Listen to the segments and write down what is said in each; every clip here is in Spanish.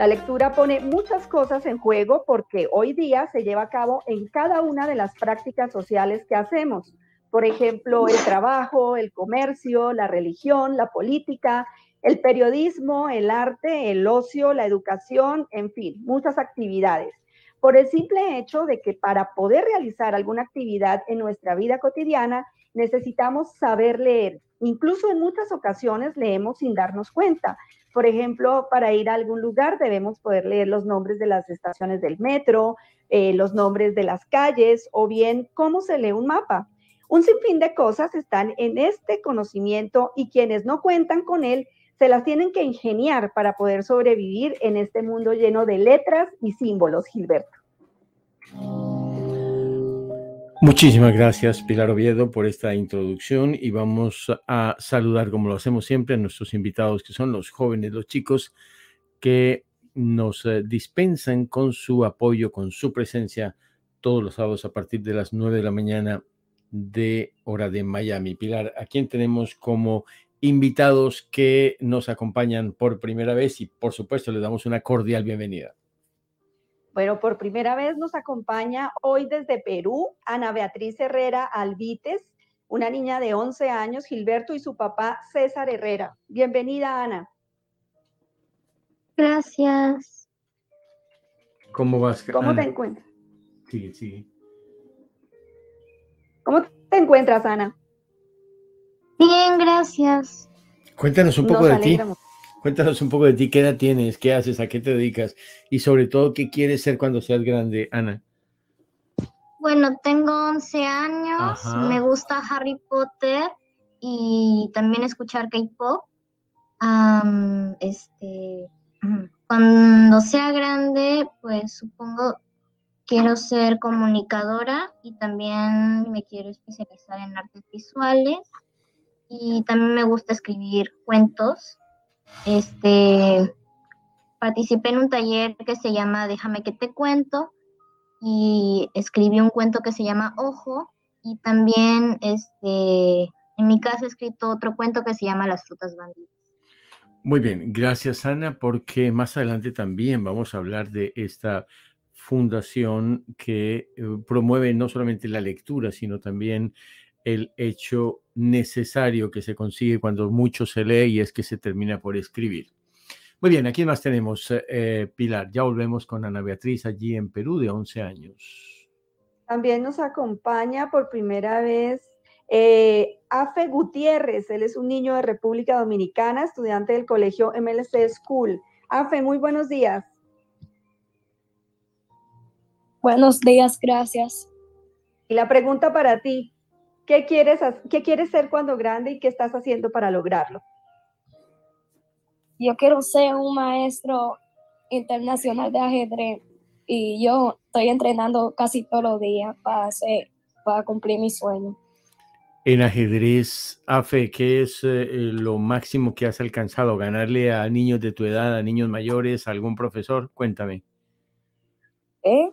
La lectura pone muchas cosas en juego porque hoy día se lleva a cabo en cada una de las prácticas sociales que hacemos. Por ejemplo, el trabajo, el comercio, la religión, la política, el periodismo, el arte, el ocio, la educación, en fin, muchas actividades. Por el simple hecho de que para poder realizar alguna actividad en nuestra vida cotidiana necesitamos saber leer. Incluso en muchas ocasiones leemos sin darnos cuenta. Por ejemplo, para ir a algún lugar debemos poder leer los nombres de las estaciones del metro, eh, los nombres de las calles o bien cómo se lee un mapa. Un sinfín de cosas están en este conocimiento y quienes no cuentan con él se las tienen que ingeniar para poder sobrevivir en este mundo lleno de letras y símbolos, Gilberto. Muchísimas gracias, Pilar Oviedo, por esta introducción y vamos a saludar, como lo hacemos siempre, a nuestros invitados, que son los jóvenes, los chicos que nos eh, dispensan con su apoyo, con su presencia todos los sábados a partir de las 9 de la mañana de hora de Miami. Pilar, ¿a quién tenemos como invitados que nos acompañan por primera vez? Y por supuesto, les damos una cordial bienvenida. Bueno, por primera vez nos acompaña hoy desde Perú Ana Beatriz Herrera Alvites, una niña de 11 años, Gilberto y su papá César Herrera. Bienvenida, Ana. Gracias. ¿Cómo vas? ¿Cómo te encuentras? Sí, sí. ¿Cómo te encuentras, Ana? Bien, gracias. Cuéntanos un poco de ti. Cuéntanos un poco de ti, qué edad tienes, qué haces, a qué te dedicas y sobre todo qué quieres ser cuando seas grande, Ana. Bueno, tengo 11 años, me gusta Harry Potter y también escuchar K-pop. este, cuando sea grande, pues supongo quiero ser comunicadora y también me quiero especializar en artes visuales. Y también me gusta escribir cuentos este, participé en un taller que se llama Déjame que te cuento y escribí un cuento que se llama Ojo y también este, en mi casa he escrito otro cuento que se llama Las frutas bandidas. Muy bien, gracias Ana, porque más adelante también vamos a hablar de esta fundación que eh, promueve no solamente la lectura, sino también el hecho necesario que se consigue cuando mucho se lee y es que se termina por escribir. Muy bien, aquí más tenemos, eh, Pilar. Ya volvemos con Ana Beatriz allí en Perú de 11 años. También nos acompaña por primera vez eh, Afe Gutiérrez. Él es un niño de República Dominicana, estudiante del colegio MLC School. Afe, muy buenos días. Buenos días, gracias. Y la pregunta para ti, ¿Qué quieres, ¿Qué quieres ser cuando grande y qué estás haciendo para lograrlo? Yo quiero ser un maestro internacional de ajedrez y yo estoy entrenando casi todos los días para, hacer, para cumplir mi sueño. En ajedrez, Afe, ¿qué es eh, lo máximo que has alcanzado? ¿Ganarle a niños de tu edad, a niños mayores, a algún profesor? Cuéntame. ¿Eh?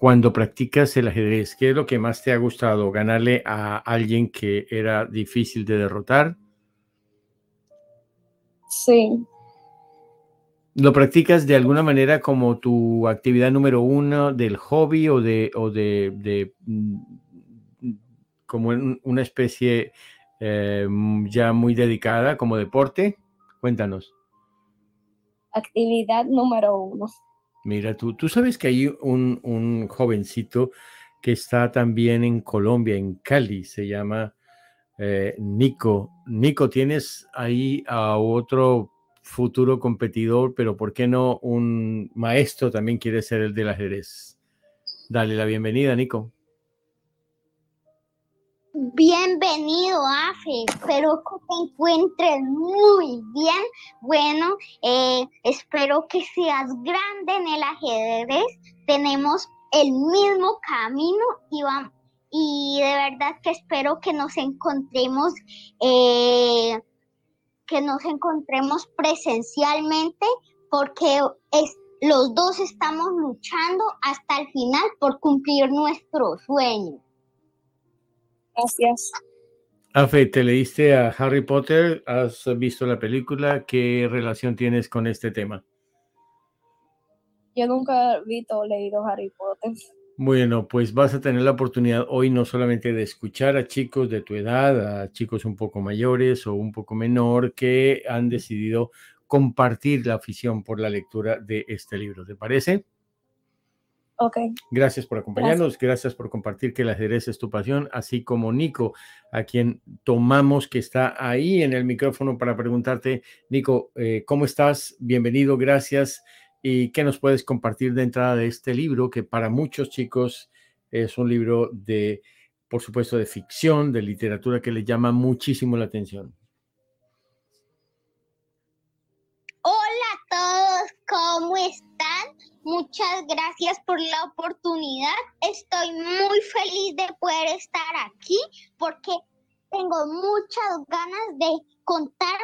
Cuando practicas el ajedrez, ¿qué es lo que más te ha gustado? ¿Ganarle a alguien que era difícil de derrotar? Sí. ¿Lo practicas de alguna manera como tu actividad número uno del hobby o de, o de, mm, como una especie eh, ya muy dedicada como deporte? Cuéntanos. Actividad número uno. Mira, tú, tú sabes que hay un, jovencito que está también en Colombia, en Cali, se llama eh, Nico. Nico, tienes ahí a otro futuro competidor, pero ¿por qué no un maestro también quiere ser el del ajedrez? Dale la bienvenida, Nico. Bienvenido, Afe. Espero que te encuentres muy bien. Bueno, eh, espero que seas grande en el ajedrez. Tenemos el mismo camino y vamos. Y de verdad que espero que nos encontremos, eh, que nos encontremos presencialmente, porque es, los dos estamos luchando hasta el final por cumplir nuestro sueño. Gracias. Afe, ¿te leíste a Harry Potter? ¿Has visto la película? ¿Qué relación tienes con este tema? Yo nunca he visto o leído Harry Potter. Bueno, pues vas a tener la oportunidad hoy no solamente de escuchar a chicos de tu edad, a chicos un poco mayores o un poco menor que han decidido compartir la afición por la lectura de este libro. ¿Te parece? Ok. Gracias por acompañarnos, gracias. por compartir que el ajedrez es tu pasión, así como Nico, a quien tomamos que está ahí en el micrófono para preguntarte, Nico, eh, ¿cómo estás? Bienvenido, gracias. ¿Y qué nos puedes compartir de entrada de este libro que para muchos chicos es un libro de, por supuesto, de ficción, de literatura que le llama muchísimo la atención? Hola a todos, ¿cómo están? Muchas gracias por la oportunidad. Estoy muy feliz de poder estar aquí porque tengo muchas ganas de contar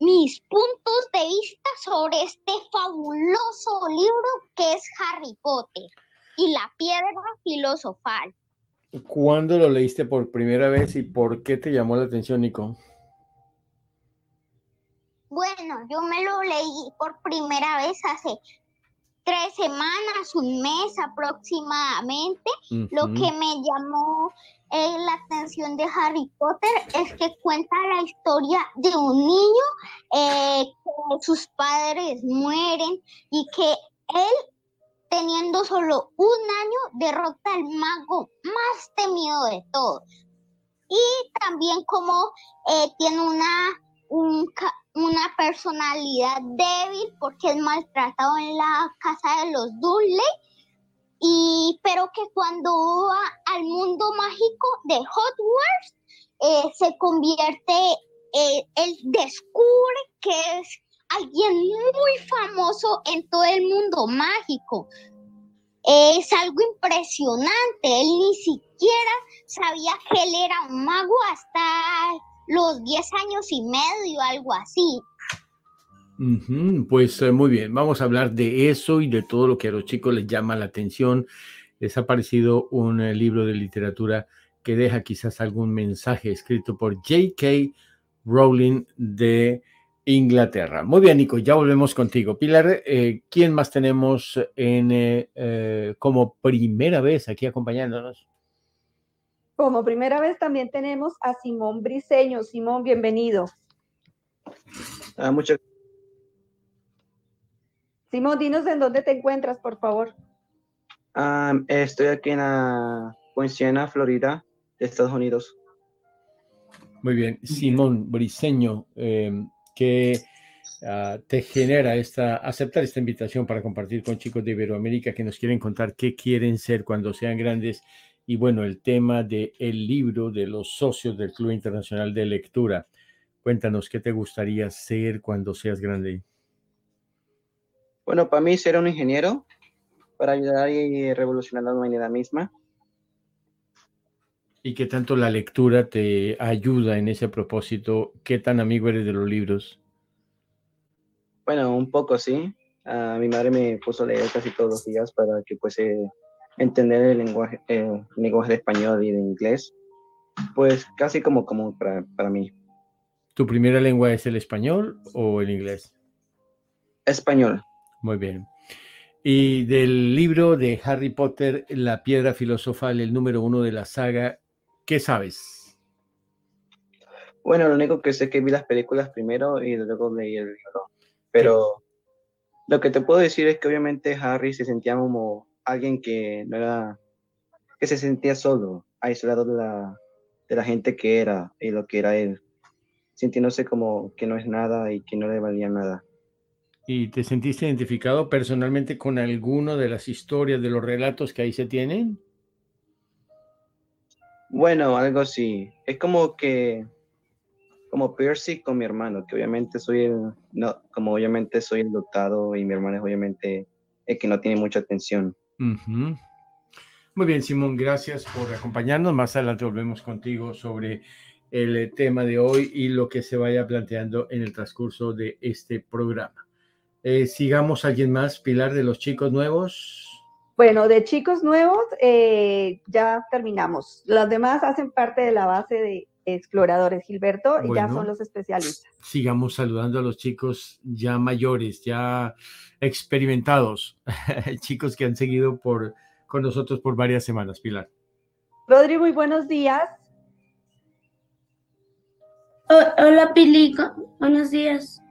mis puntos de vista sobre este fabuloso libro que es Harry Potter y la piedra filosofal. ¿Cuándo lo leíste por primera vez y por qué te llamó la atención, Nico? Bueno, yo me lo leí por primera vez hace tres semanas, un mes aproximadamente. Lo que me llamó eh, la atención de Harry Potter es que cuenta la historia de un niño eh, que sus padres mueren y que él, teniendo solo un año, derrota al mago más temido de todos. Y también como eh, tiene una, un, una personalidad débil porque es maltratado en la casa de los Dudley. Y pero que cuando va al mundo mágico de Hogwarts eh, se convierte eh, él descubre que es alguien muy famoso en todo el mundo mágico. Es algo impresionante. Él ni siquiera sabía que él era un mago hasta los 10 años y medio, algo así. Pues eh, muy bien, vamos a hablar de eso y de todo lo que a los chicos les llama la atención. Les ha parecido un eh, libro de literatura que deja quizás algún mensaje escrito por J.K. Rowling de Inglaterra. Muy bien, Nico, ya volvemos contigo. Pilar, eh, ¿quién más tenemos en, como primera vez aquí acompañándonos? Como primera vez también tenemos a Simón Briseño. Simón, bienvenido. Ah, muchas Simón, dinos en dónde te encuentras, por favor. Ah, estoy aquí en la Florida, de Estados Unidos. Muy bien. Simón Briseño, em, ¿qué ah, te genera esta, aceptar esta invitación para compartir con chicos de Iberoamérica que nos quieren contar qué quieren ser cuando sean grandes y bueno, el tema del el libro de los socios del Club Internacional de Lectura. Cuéntanos, ¿qué te gustaría ser cuando seas grande? Bueno, para mí ser un ingeniero para ayudar y revolucionar la humanidad misma. ¿Y qué tanto la lectura te ayuda en ese propósito? ¿Qué tan amigo eres de los libros? Bueno, un poco sí. Uh, mi madre me puso a leer casi todos los días para que pues eh, entender el lenguaje, el lenguaje de español y de inglés, pues casi como común para, para mí. ¿Tu primera lengua es el español o el inglés? Español. Muy bien. Y del libro de Harry Potter, La piedra filosofal, el número uno de la saga, ¿qué sabes? Bueno, lo único que sé es que vi las películas primero y luego leí el libro. Pero lo que te puedo decir es que obviamente Harry se sentía como alguien que no era, que se sentía solo, aislado de la, de la gente que era y lo que era él, sintiéndose como que no es nada y que no le valía nada. ¿Y te sentiste identificado personalmente con alguno de las historias, de los relatos que ahí se tienen? Bueno, algo así. Es como que, como Percy con mi hermano, que obviamente soy el, no, como obviamente soy el dotado y mi hermano es obviamente el que no tiene mucha atención. Muy bien, Simón, gracias por acompañarnos. Más adelante volvemos contigo sobre el tema de hoy y lo que se vaya planteando en el transcurso de este programa. Eh, sigamos alguien más, Pilar, de los chicos nuevos. Bueno, de chicos nuevos eh, ya terminamos. Los demás hacen parte de la base de exploradores, Gilberto, y ya son los especialistas. Sigamos saludando a los chicos ya mayores, ya experimentados, chicos que han seguido por, con nosotros por varias semanas, Pilar. Rodri, muy buenos días. Hola, Pilico. Buenos días.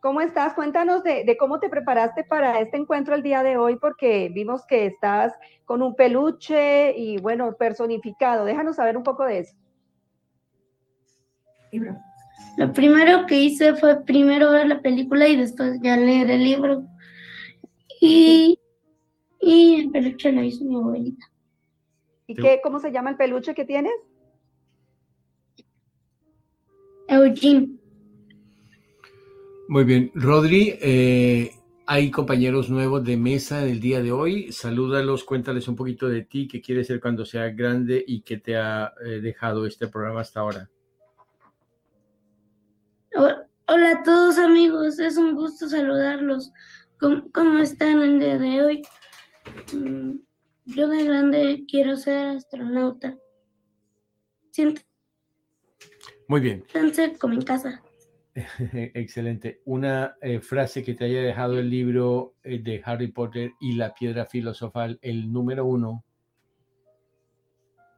¿Cómo estás? Cuéntanos de, cómo te preparaste para este encuentro el día de hoy, porque vimos que estás con un peluche y bueno, personificado. Déjanos saber un poco de eso. Lo primero que hice fue primero ver la película y después ya leer el libro. Y, y el peluche lo hizo mi abuelita. ¿Y qué, cómo se llama el peluche que tienes? Eugene. Muy bien, Rodri, eh, hay compañeros nuevos de mesa del día de hoy. Salúdalos, cuéntales un poquito de ti, qué quieres ser cuando sea grande y qué te ha eh, dejado este programa hasta ahora. Hola a todos amigos, es un gusto saludarlos. ¿Cómo, están el día de hoy? Mm, yo de grande quiero ser astronauta. Siento. Muy bien. Entonces, como en casa. Excelente. Una eh, frase que te haya dejado el libro eh, de Harry Potter y la piedra filosofal, el número uno.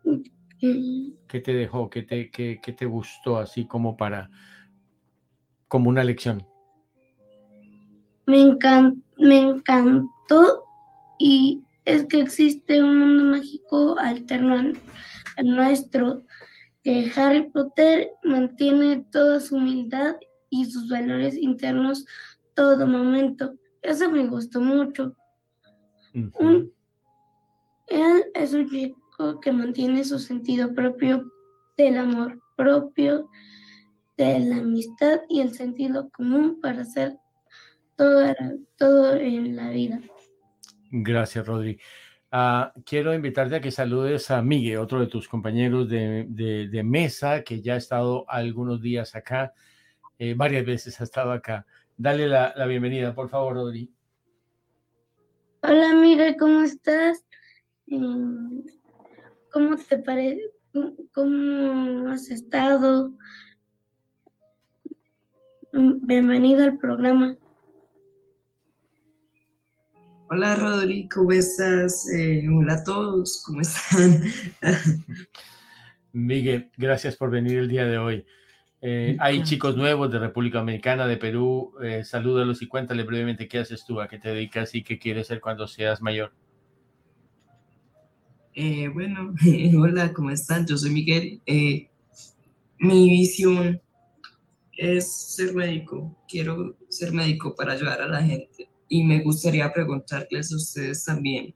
Mm. ¿Qué te dejó? ¿Qué te, qué, te gustó así como para, como una lección? Me, me encantó y es que existe un mundo mágico alterno al nuestro que Harry Potter mantiene toda su humildad y sus valores internos todo momento. Eso me gustó mucho. él es un chico que mantiene su sentido propio del amor propio, de la amistad y el sentido común para hacer todo, todo en la vida. Gracias, Rodri. Ah, quiero invitarte a que saludes a Miguel, otro de tus compañeros de, mesa, que ya ha estado algunos días acá, eh, varias veces ha estado acá. Dale la, bienvenida, por favor, Rodri. Hola, Miguel, ¿cómo estás? Mm, ¿Cómo te parece? ¿Cómo has estado? Mm, bienvenido al programa. Hola Rodri, ¿cómo estás? Eh, hola a todos, ¿cómo están? Miguel, gracias por venir el día de hoy. Eh, hay chicos nuevos de República Dominicana, de Perú. Eh, salúdalos y cuéntale brevemente qué haces tú, a qué te dedicas y qué quieres ser cuando seas mayor. Eh, bueno, hola, ¿cómo están? Yo soy Miguel. mi visión es ser médico. Quiero ser médico para ayudar a la gente y me gustaría preguntarles a ustedes también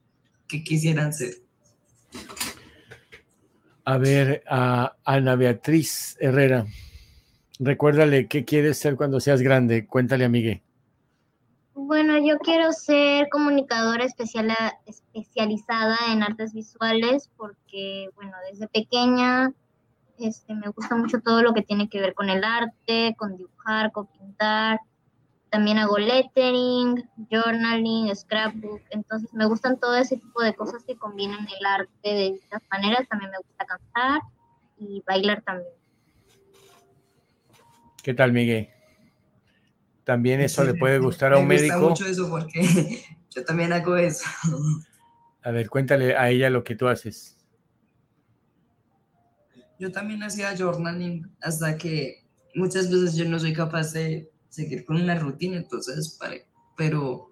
qué quisieran ser. A ver, a Ana Beatriz Herrera, recuérdale qué quieres ser cuando seas grande. Cuéntale a Miguel. Bueno, yo quiero ser comunicadora especializada en artes visuales porque, bueno, desde pequeña este, me gusta mucho todo lo que tiene que ver con el arte, con dibujar, con pintar también hago lettering, journaling, scrapbook, entonces me gustan todo ese tipo de cosas que combinan el arte de distintas maneras, también me gusta cantar y bailar también. ¿Qué tal, Miguel? También eso le puede gustar a un médico. Me gusta mucho eso porque yo también hago eso. A ver, cuéntale a ella lo que tú haces. Yo también hacía journaling hasta que muchas veces yo no soy capaz de seguir con una rutina, entonces, pero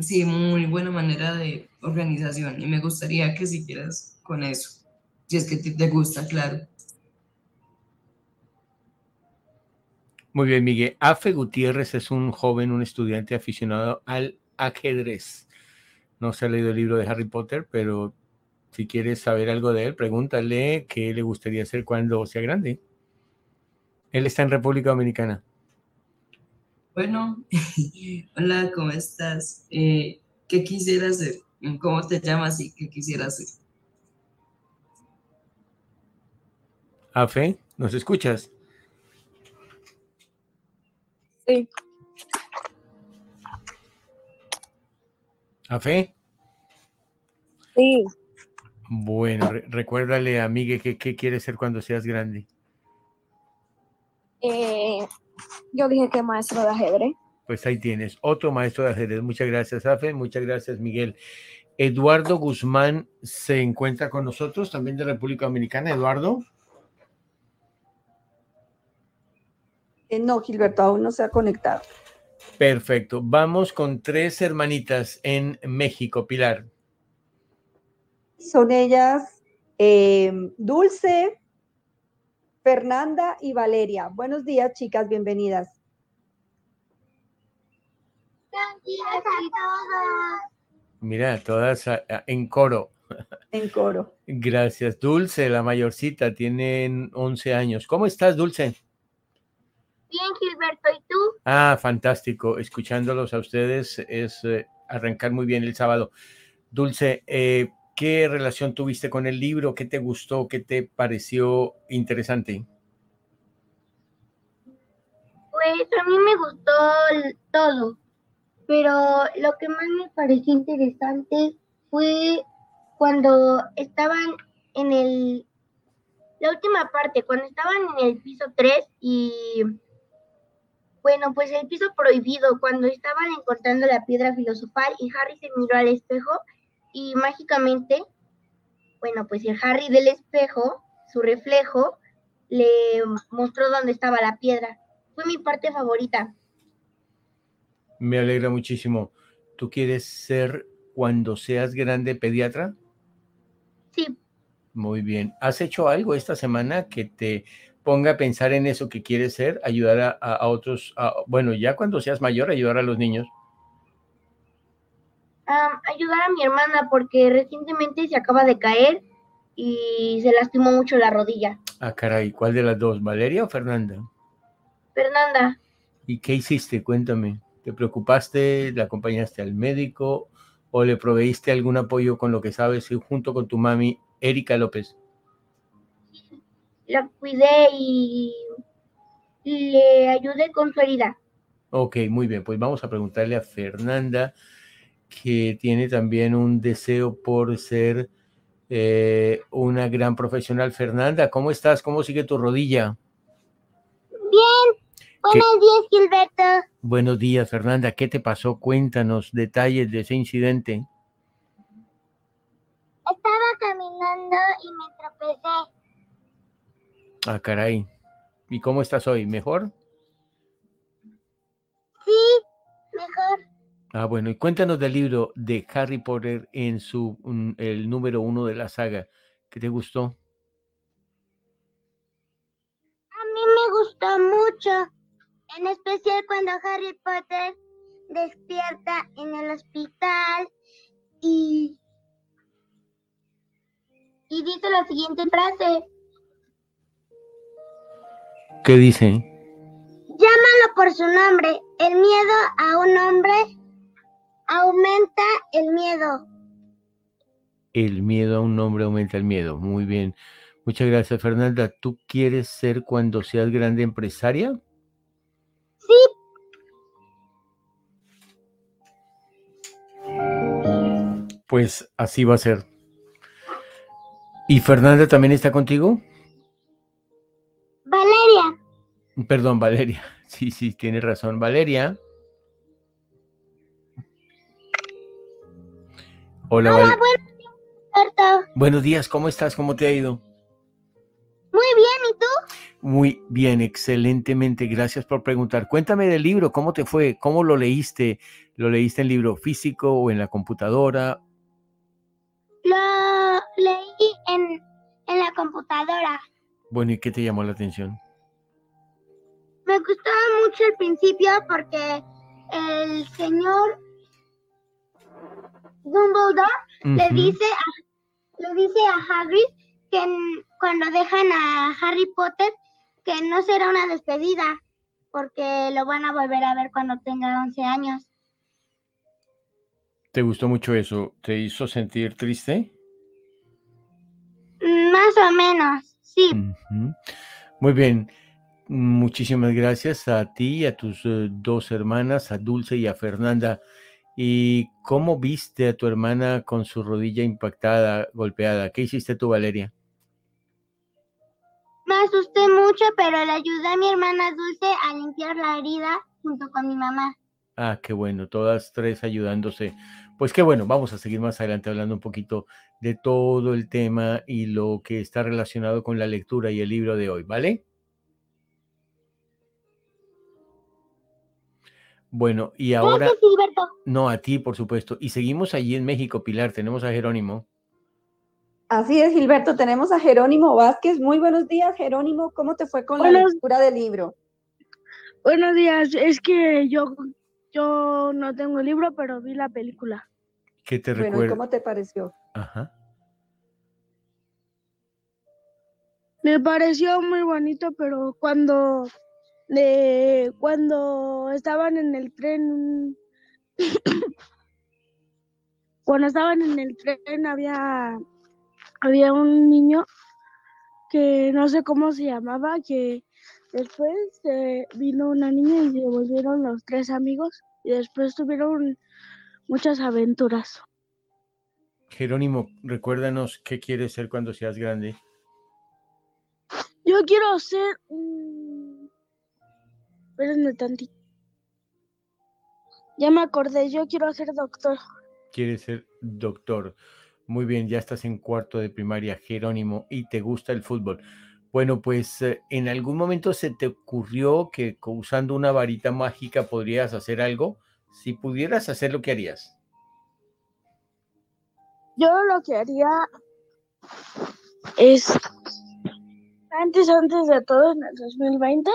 sí, muy buena manera de organización y me gustaría que siguieras con eso, si es que te gusta, claro. Muy bien, Miguel. Afe Gutiérrez es un joven, un estudiante aficionado al ajedrez. No se ha leído el libro de Harry Potter, pero Si quieres saber algo de él, pregúntale qué le gustaría hacer cuando sea grande. Él está en República Dominicana. Bueno, hola, ¿cómo estás? Eh, ¿Qué quisieras hacer? ¿Cómo te llamas y qué quisieras hacer? Afe, ¿nos escuchas? Sí. ¿Afe? Sí. Bueno, recuérdale a Miguel que qué quieres ser cuando seas grande. Eh, yo dije que maestro de ajedrez. Pues ahí tienes, otro maestro de ajedrez. Muchas gracias, Afe. Muchas gracias, Miguel. Eduardo Guzmán se encuentra con nosotros, también de República Dominicana. Eduardo. Eh, no, Gilberto, aún no se ha conectado. Perfecto. Vamos con tres hermanitas en México, Pilar. Son ellas eh, Dulce, Fernanda y Valeria. Buenos días, chicas, bienvenidas. Buenos días a todos. Mira, todas en coro. En coro. Gracias. Dulce, la mayorcita, tienen 11 años. ¿Cómo estás, Dulce? Bien, Gilberto, ¿y tú? Ah, fantástico. Escuchándolos a ustedes es eh, arrancar muy bien el sábado. Dulce, eh, ¿qué relación tuviste con el libro? ¿Qué te gustó? ¿Qué te pareció interesante? Pues a mí me gustó todo, pero lo que más me pareció interesante fue cuando estaban en el, la última parte, cuando estaban en el piso 3 y bueno, pues el piso prohibido, cuando estaban encontrando la piedra filosofal y Harry se miró al espejo y mágicamente, bueno, pues el Harry del espejo, su reflejo, le mostró dónde estaba la piedra. Fue mi parte favorita. Me alegra muchísimo. ¿Tú quieres ser cuando seas grande pediatra? Sí. Muy bien. ¿Has hecho algo esta semana que te ponga a pensar en eso que quieres ser, ayudar a, otros, bueno, ya cuando seas mayor, ayudar a los niños? Ayudar a mi hermana porque recientemente se acaba de caer y se lastimó mucho la rodilla. Ah, caray, ¿cuál de las dos, Valeria o Fernanda? Fernanda. ¿Y qué hiciste? Cuéntame. ¿Te preocupaste? ¿La acompañaste al médico? ¿O le proveíste algún apoyo con lo que sabes junto con tu mami, Erika López? la cuidé y le ayudé con su herida. Ok, muy bien. Pues vamos a preguntarle a Fernanda, que tiene también un deseo por ser eh, una gran profesional. Fernanda, ¿cómo estás? ¿Cómo sigue tu rodilla? Bien. Buenos días, Gilberto. Buenos días, Fernanda. ¿Qué te pasó? Cuéntanos detalles de ese incidente. Estaba caminando y me tropecé. Ah, caray. ¿Y cómo estás hoy? ¿Mejor? Sí, mejor. Ah, bueno, y cuéntanos del libro de Harry Potter en su el número uno de la saga. ¿Qué te gustó? A mí me gustó mucho, en especial cuando Harry Potter despierta en el hospital y, y dice la siguiente frase. ¿Qué dice? Llámalo por su nombre. El miedo a un hombre aumenta el miedo. El miedo a un hombre aumenta el miedo. Muy bien. Muchas gracias, Fernanda. ¿Tú quieres ser cuando seas grande empresaria? Sí. Pues así va a ser. ¿Y Fernanda también está contigo? Valeria. Perdón, Valeria. Sí, sí, tiene razón. Valeria. Hola, Hola buenos, buenos días, ¿cómo estás? ¿Cómo te ha ido? Muy bien, ¿y tú? Muy bien, excelentemente. Gracias por preguntar. Cuéntame del libro, ¿cómo te fue? ¿Cómo lo leíste? ¿Lo leíste en libro físico o en la computadora? Lo leí en, en la computadora. Bueno, ¿y qué te llamó la atención? Me gustaba mucho el principio porque el señor Dumbledore le dice le dice a Hagrid que cuando dejan a Harry Potter que no será una despedida porque lo van a volver a ver cuando tenga 11 años. ¿Te gustó mucho eso? ¿Te hizo sentir triste? Más o menos, sí. Muy bien. Muchísimas gracias a ti y a tus eh, dos hermanas, a Dulce y a Fernanda. ¿Y cómo viste a tu hermana con su rodilla impactada, golpeada? ¿Qué hiciste tú, Valeria? Me asusté mucho, pero le ayudé a mi hermana Dulce a limpiar la herida junto con mi mamá. Ah, qué bueno, todas tres ayudándose. Pues qué bueno, vamos a seguir más adelante hablando un poquito de todo el tema y lo que está relacionado con la lectura y el libro de hoy, ¿vale? Bueno, y ahora... No, a ti, por supuesto. Y seguimos allí en México, Pilar. Tenemos a Jerónimo. Así es, Gilberto. Tenemos a Jerónimo Vázquez. Muy buenos días, Jerónimo. ¿Cómo te fue con la lectura del libro? Buenos días. Es que yo, yo no tengo el libro, pero vi la película. ¿Qué te bueno, recuerda? ¿Cómo te pareció? Ajá. Me pareció muy bonito, pero cuando de cuando estaban en el tren, cuando estaban en el tren había, había un niño que no sé cómo se llamaba, que después eh, vino una niña y se volvieron los tres amigos y después tuvieron muchas aventuras. Jerónimo, recuérdanos qué quieres ser cuando seas grande. Yo quiero ser un Espérenme tantito. Ya me acordé, yo quiero ser doctor. Quieres ser doctor. Muy bien, ya estás en cuarto de primaria, Jerónimo, y te gusta el fútbol. Bueno, pues eh, en algún momento se te ocurrió que usando una varita mágica podrías hacer algo. Si pudieras hacer lo que harías. Yo lo que haría es antes, antes de todo, en el 2020,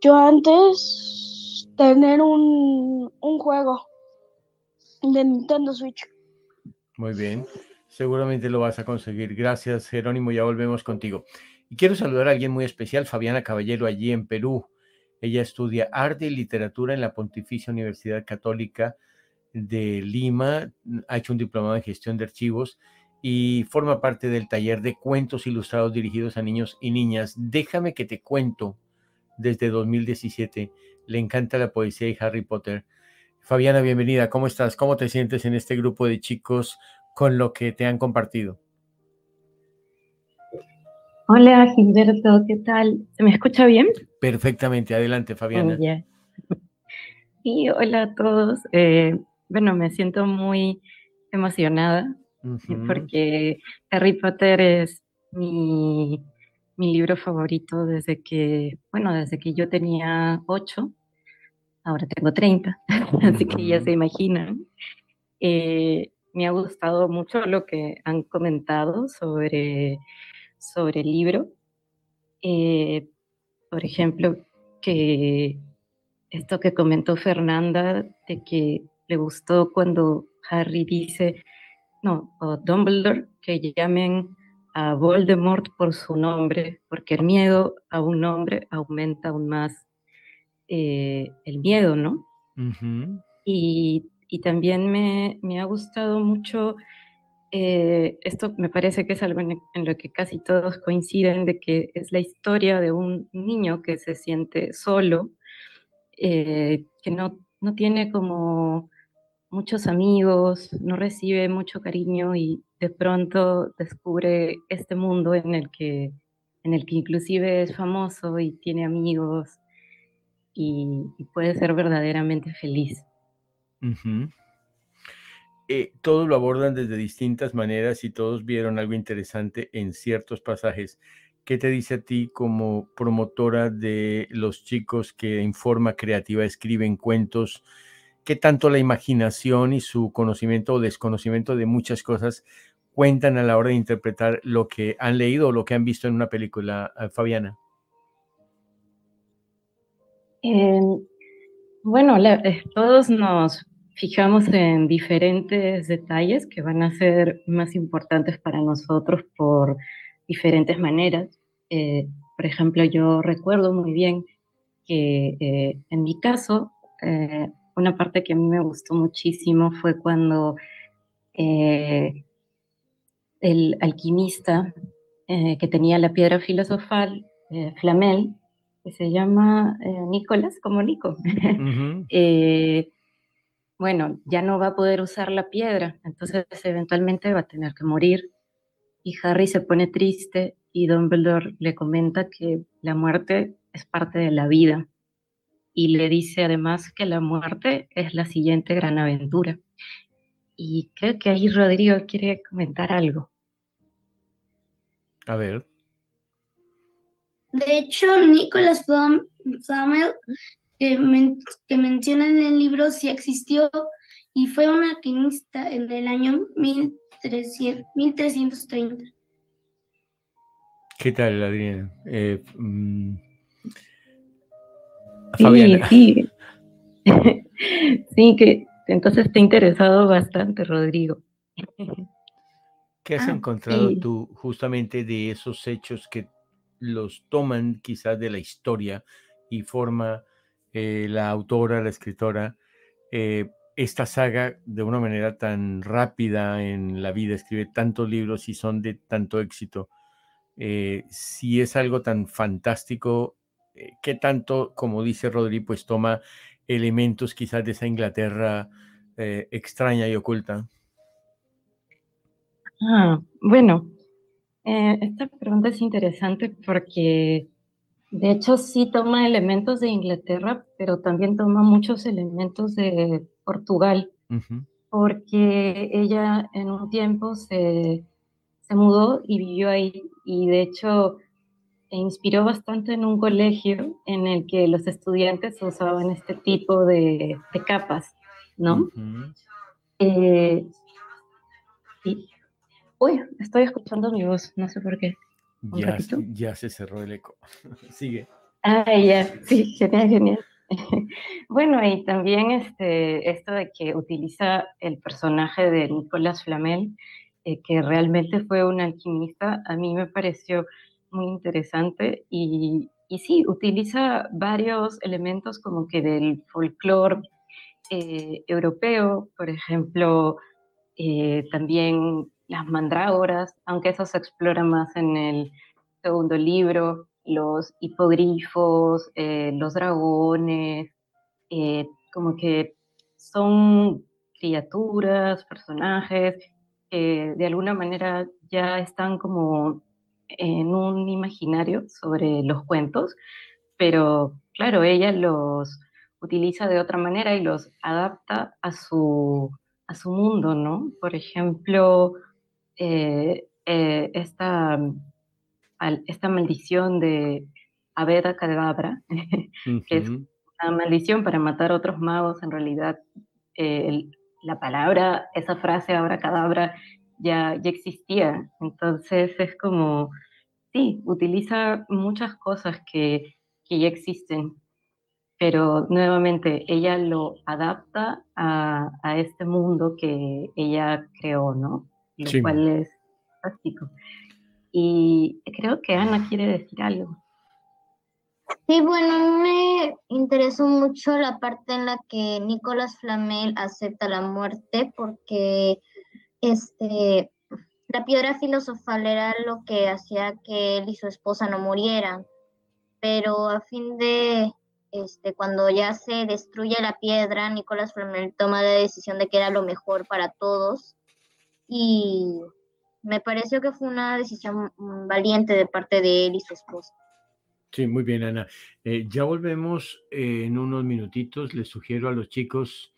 yo antes tener un, un juego de Nintendo Switch. Muy bien, seguramente lo vas a conseguir. Gracias, Jerónimo, ya volvemos contigo. Y quiero saludar a alguien muy especial, Fabiana Caballero, allí en Perú. Ella estudia arte y literatura en la Pontificia Universidad Católica de Lima, ha hecho un diplomado en gestión de archivos y forma parte del taller de cuentos ilustrados dirigidos a niños y niñas. Déjame que te cuento desde 2017. Le encanta la poesía y Harry Potter. Fabiana, bienvenida. ¿Cómo estás? ¿Cómo te sientes en este grupo de chicos con lo que te han compartido? Hola, Gilberto, ¿qué tal? ¿Se me escucha bien? Perfectamente. Adelante, Fabiana. Y hola a todos. Eh, bueno, me siento muy emocionada porque Harry Potter es mi mi libro favorito desde que, bueno, desde que yo tenía ocho, ahora tengo 30, así que ya se imaginan. Eh, me ha gustado mucho lo que han comentado sobre, sobre el libro. Eh, por ejemplo, que esto que comentó Fernanda, de que le gustó cuando Harry dice, no, o Dumbledore, que llamen a Voldemort por su nombre, porque el miedo a un nombre aumenta aún más eh, el miedo, ¿no? y, también me, ha gustado mucho, eh, esto me parece que es algo en, lo que casi todos coinciden, de que es la historia de un niño que se siente solo, eh, que no, no tiene como muchos amigos, no recibe mucho cariño y de pronto descubre este mundo en el que, en el que inclusive es famoso y tiene amigos y, puede ser verdaderamente feliz. Eh, todos lo abordan desde distintas maneras y todos vieron algo interesante en ciertos pasajes. ¿Qué te dice a ti como promotora de los chicos que en forma creativa escriben cuentos? ¿Qué tanto la imaginación y su conocimiento o desconocimiento de muchas cosas cuentan a la hora de interpretar lo que han leído o lo que han visto en una película, eh, Fabiana? Em, bueno, eh, todos nos fijamos en diferentes detalles que van a ser más importantes para nosotros por diferentes maneras. Eh, por ejemplo, yo recuerdo muy bien que en mi caso, una parte que a mí me gustó muchísimo fue cuando el alquimista que tenía la piedra filosofal, Flamel, que se llama Nicolás, como Nico, bueno, ya no va a poder usar la piedra, entonces eventualmente va a tener que morir. Y Harry se pone triste y Dumbledore le comenta que la muerte es parte de la vida y le dice además que la muerte es la siguiente gran aventura. Y creo que ahí Rodrigo quiere comentar algo. A ver. De hecho, Nicholas Flamel que, menciona en el libro sí existió y fue un alquimista en el año 1330. ¿Qué tal, Adriana? Eh, mm, Fabiana. Sí, sí. que entonces te ha interesado bastante, Rodrigo. ¿Qué has ah, encontrado tú justamente de esos hechos que los toman quizás de la historia y forma eh, la autora, la escritora, eh, esta saga de una manera tan rápida en la vida, escribe tantos libros y son de tanto éxito. Eh, si es algo tan fantástico, ¿qué tanto, como dice Rodri, pues toma elementos quizás de esa Inglaterra extraña y oculta? Ah, bueno, esta pregunta es interesante porque de hecho, sí toma elementos de Inglaterra, pero también toma muchos elementos de Portugal, porque ella en un tiempo se, se, mudó y vivió ahí, y de hecho inspiró bastante en un colegio en el que los estudiantes usaban este tipo de, capas, ¿no? Eh, Uy, estoy escuchando mi voz, no sé por qué. Ya, ya, se cerró el eco. Sigue. Ah, ya, sí, genial, genial. bueno, y también este, esto de que utiliza el personaje de Nicolás Flamel, eh, que realmente fue un alquimista, a mí me pareció muy interesante y, y sí, utiliza varios elementos como que del folclore eh, europeo, por ejemplo, eh, también las mandrágoras, aunque eso se explora más en el segundo libro, los hipogrifos, eh, los dragones, como que son criaturas, personajes que de alguna manera ya están como en un imaginario sobre los cuentos, pero claro, ella los utiliza de otra manera y los adapta a su, a su mundo, ¿no? Por ejemplo, eh, eh, esta, esta maldición de Aveda Cadabra, que es una maldición para matar a otros magos, en realidad eh, la palabra, esa frase Abra Cadabra ya, ya existía. Entonces es como, sí, utiliza muchas cosas que, que ya existen, pero nuevamente ella lo adapta a, a, este mundo que ella creó, ¿no? lo cual es fantástico. Y creo que Ana quiere decir algo. Sí, bueno, me interesó mucho la parte en la que Nicolás Flamel acepta la muerte porque este, la piedra filosofal era lo que hacía que él y su esposa no murieran, pero a fin de, este, cuando ya se destruye la piedra, Nicolás Flamel toma la decisión de que era lo mejor para todos y me pareció que fue una decisión valiente de parte de él y su esposa. Sí, muy bien, Ana. Eh, ya volvemos en unos minutitos. Les sugiero a los chicos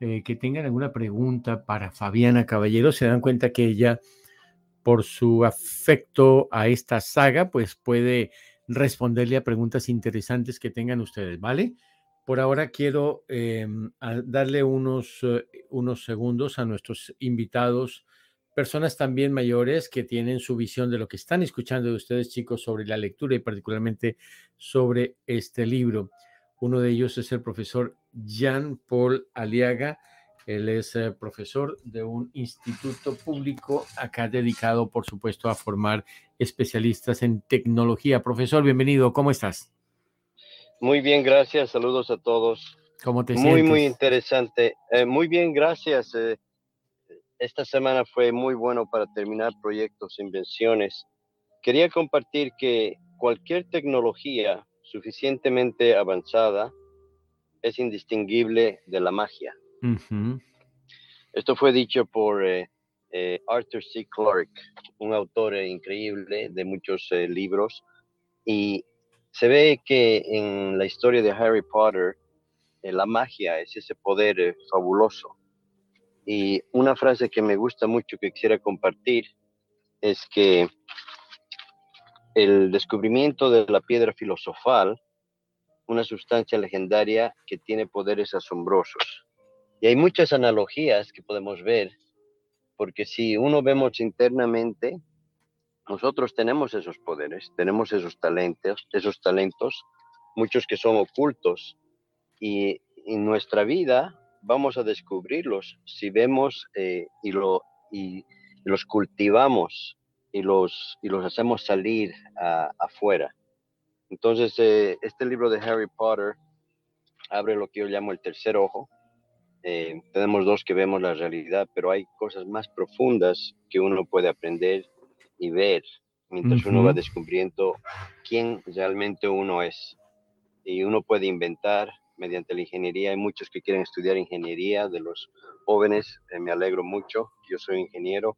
eh, que tengan alguna pregunta para Fabiana Caballero. Se dan cuenta que ella, por su afecto a esta saga, pues puede responderle a preguntas interesantes que tengan ustedes, ¿vale? Por ahora quiero em, darle unos, eh, unos segundos a nuestros invitados, personas también mayores que tienen su visión de lo que están escuchando de ustedes, chicos, sobre la lectura y particularmente sobre este libro. Uno de ellos es el profesor Jean Paul Aliaga, Él es eh, profesor de un instituto público acá dedicado, por supuesto, a formar especialistas en tecnología. Profesor, bienvenido. ¿Cómo estás? Muy bien, gracias. Saludos a todos. ¿Cómo te muy, sientes? Muy, interesante. Eh, muy bien, gracias. Eh, esta semana fue muy bueno para terminar proyectos, invenciones. Quería compartir que cualquier tecnología suficientemente avanzada es indistinguible de la magia. Esto fue dicho por eh, eh, Arthur C. Clarke, un autor eh, increíble de muchos libros, y se ve que en la historia de Harry Potter, la magia es ese poder fabuloso. Y una frase que me gusta mucho que quisiera compartir es que el descubrimiento de la piedra filosofal, una sustancia legendaria que tiene poderes asombrosos. Y hay muchas analogías que podemos ver, porque si uno vemos internamente, nosotros tenemos esos poderes, tenemos esos talentos, esos talentos, muchos que son ocultos, y en nuestra vida vamos a descubrirlos si vemos eh, y, lo, y, los cultivamos y los, y los hacemos salir afuera. Entonces, eh, este libro de Harry Potter abre lo que yo llamo el tercer ojo, eh, tenemos dos que vemos la realidad, pero hay cosas más profundas que uno puede aprender y ver mientras uno va descubriendo quién realmente uno es. Y uno puede inventar mediante la ingeniería. Hay muchos que quieren estudiar ingeniería de los jóvenes. Eh, me alegro mucho. Yo soy ingeniero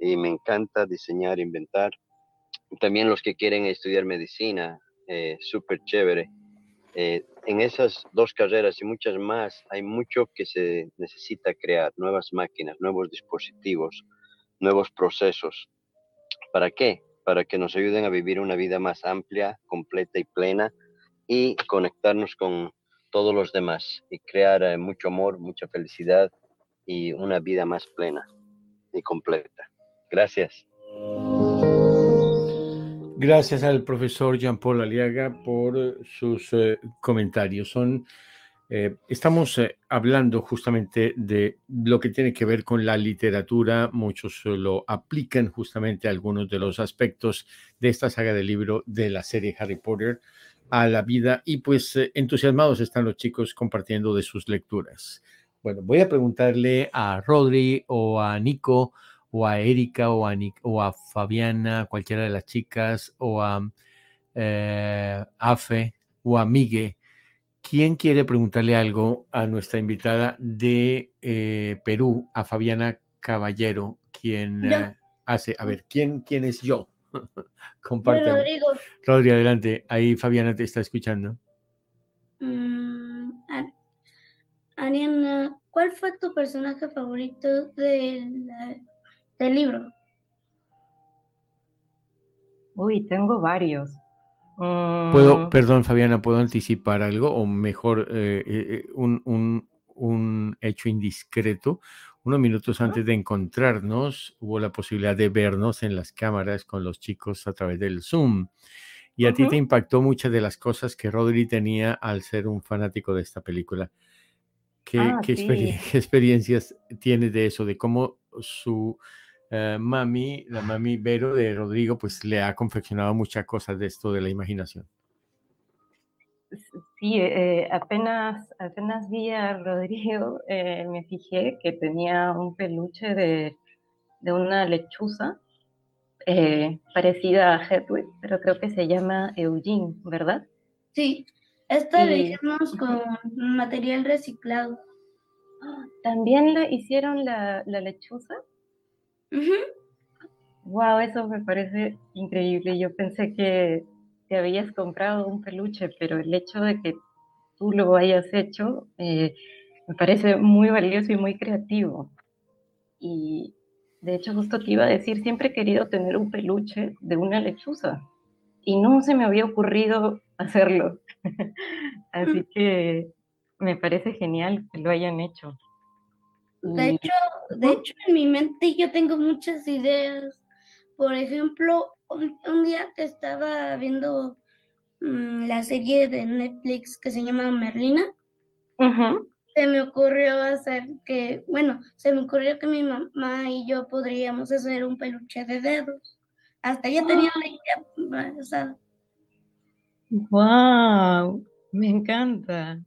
y me encanta diseñar, inventar. También los que quieren estudiar medicina, eh, súper chévere. Eh, en esas dos carreras y muchas más hay mucho que se necesita crear, nuevas máquinas, nuevos dispositivos, nuevos procesos. ¿Para qué? Para que nos ayuden a vivir una vida más amplia, completa y plena y conectarnos con todos los demás y crear eh, mucho amor, mucha felicidad y una vida más plena y completa. Gracias. Gracias al profesor Jean-Paul Aliaga por eh, sus eh, comentarios. Son, eh, estamos hablando justamente de lo que tiene que ver con la literatura. Muchos lo aplican justamente a algunos de los aspectos de esta saga de libro de la serie Harry Potter a la vida y pues entusiasmados están los chicos compartiendo de sus lecturas. Bueno, voy a preguntarle a Rodri o a Nico o a Erika o a, o a Fabiana, cualquiera de las chicas, o a eh, Afe o a Migue. ¿Quién quiere preguntarle algo a nuestra invitada de eh, Perú, a Fabiana Caballero, quien eh, hace, a ver, ¿quién, quién es yo? Comparte. Rodrigo. Rodrigo, adelante. Ahí Fabiana te está escuchando. Mm, Ariana, ¿cuál fue tu personaje favorito de la del libro? Uy, tengo varios. Puedo, mm. perdón, Fabiana, ¿puedo anticipar algo? O mejor, eh, eh, eh, un, hecho indiscreto. Unos minutos antes de encontrarnos, hubo la posibilidad de vernos en las cámaras con los chicos a través del Zoom. Y a ti te impactó muchas de las cosas que Rodri tenía al ser un fanático de esta película. ¿Qué, ah, qué experiencias tienes de eso? De cómo su eh, mami, la mami Vero de Rodrigo, pues le ha confeccionado muchas cosas de esto de la imaginación. Sí, eh, apenas, apenas vi a Rodrigo, eh, me fijé que tenía un peluche de, una lechuza parecida a Hedwig, pero creo que se llama Eugene, ¿verdad? Sí, esta la hicimos con material reciclado. ¿También la hicieron la, la lechuza? Wow, eso me parece increíble. Yo pensé que te habías comprado un peluche, pero el hecho de que tú lo hayas hecho eh, me parece muy valioso y muy creativo. Y de hecho, justo te iba a decir, siempre he querido tener un peluche de una lechuza y no se me había ocurrido hacerlo. Así que me parece genial que lo hayan hecho. De hecho, de hecho, en mi mente yo tengo muchas ideas. Por ejemplo, un, día que estaba viendo mm, la serie de Netflix que se llama Merlina, se me ocurrió hacer que, bueno, se me ocurrió que mi mamá y yo podríamos hacer un peluche de dedos. Hasta ya tenía la idea ¡Wow! Me encanta.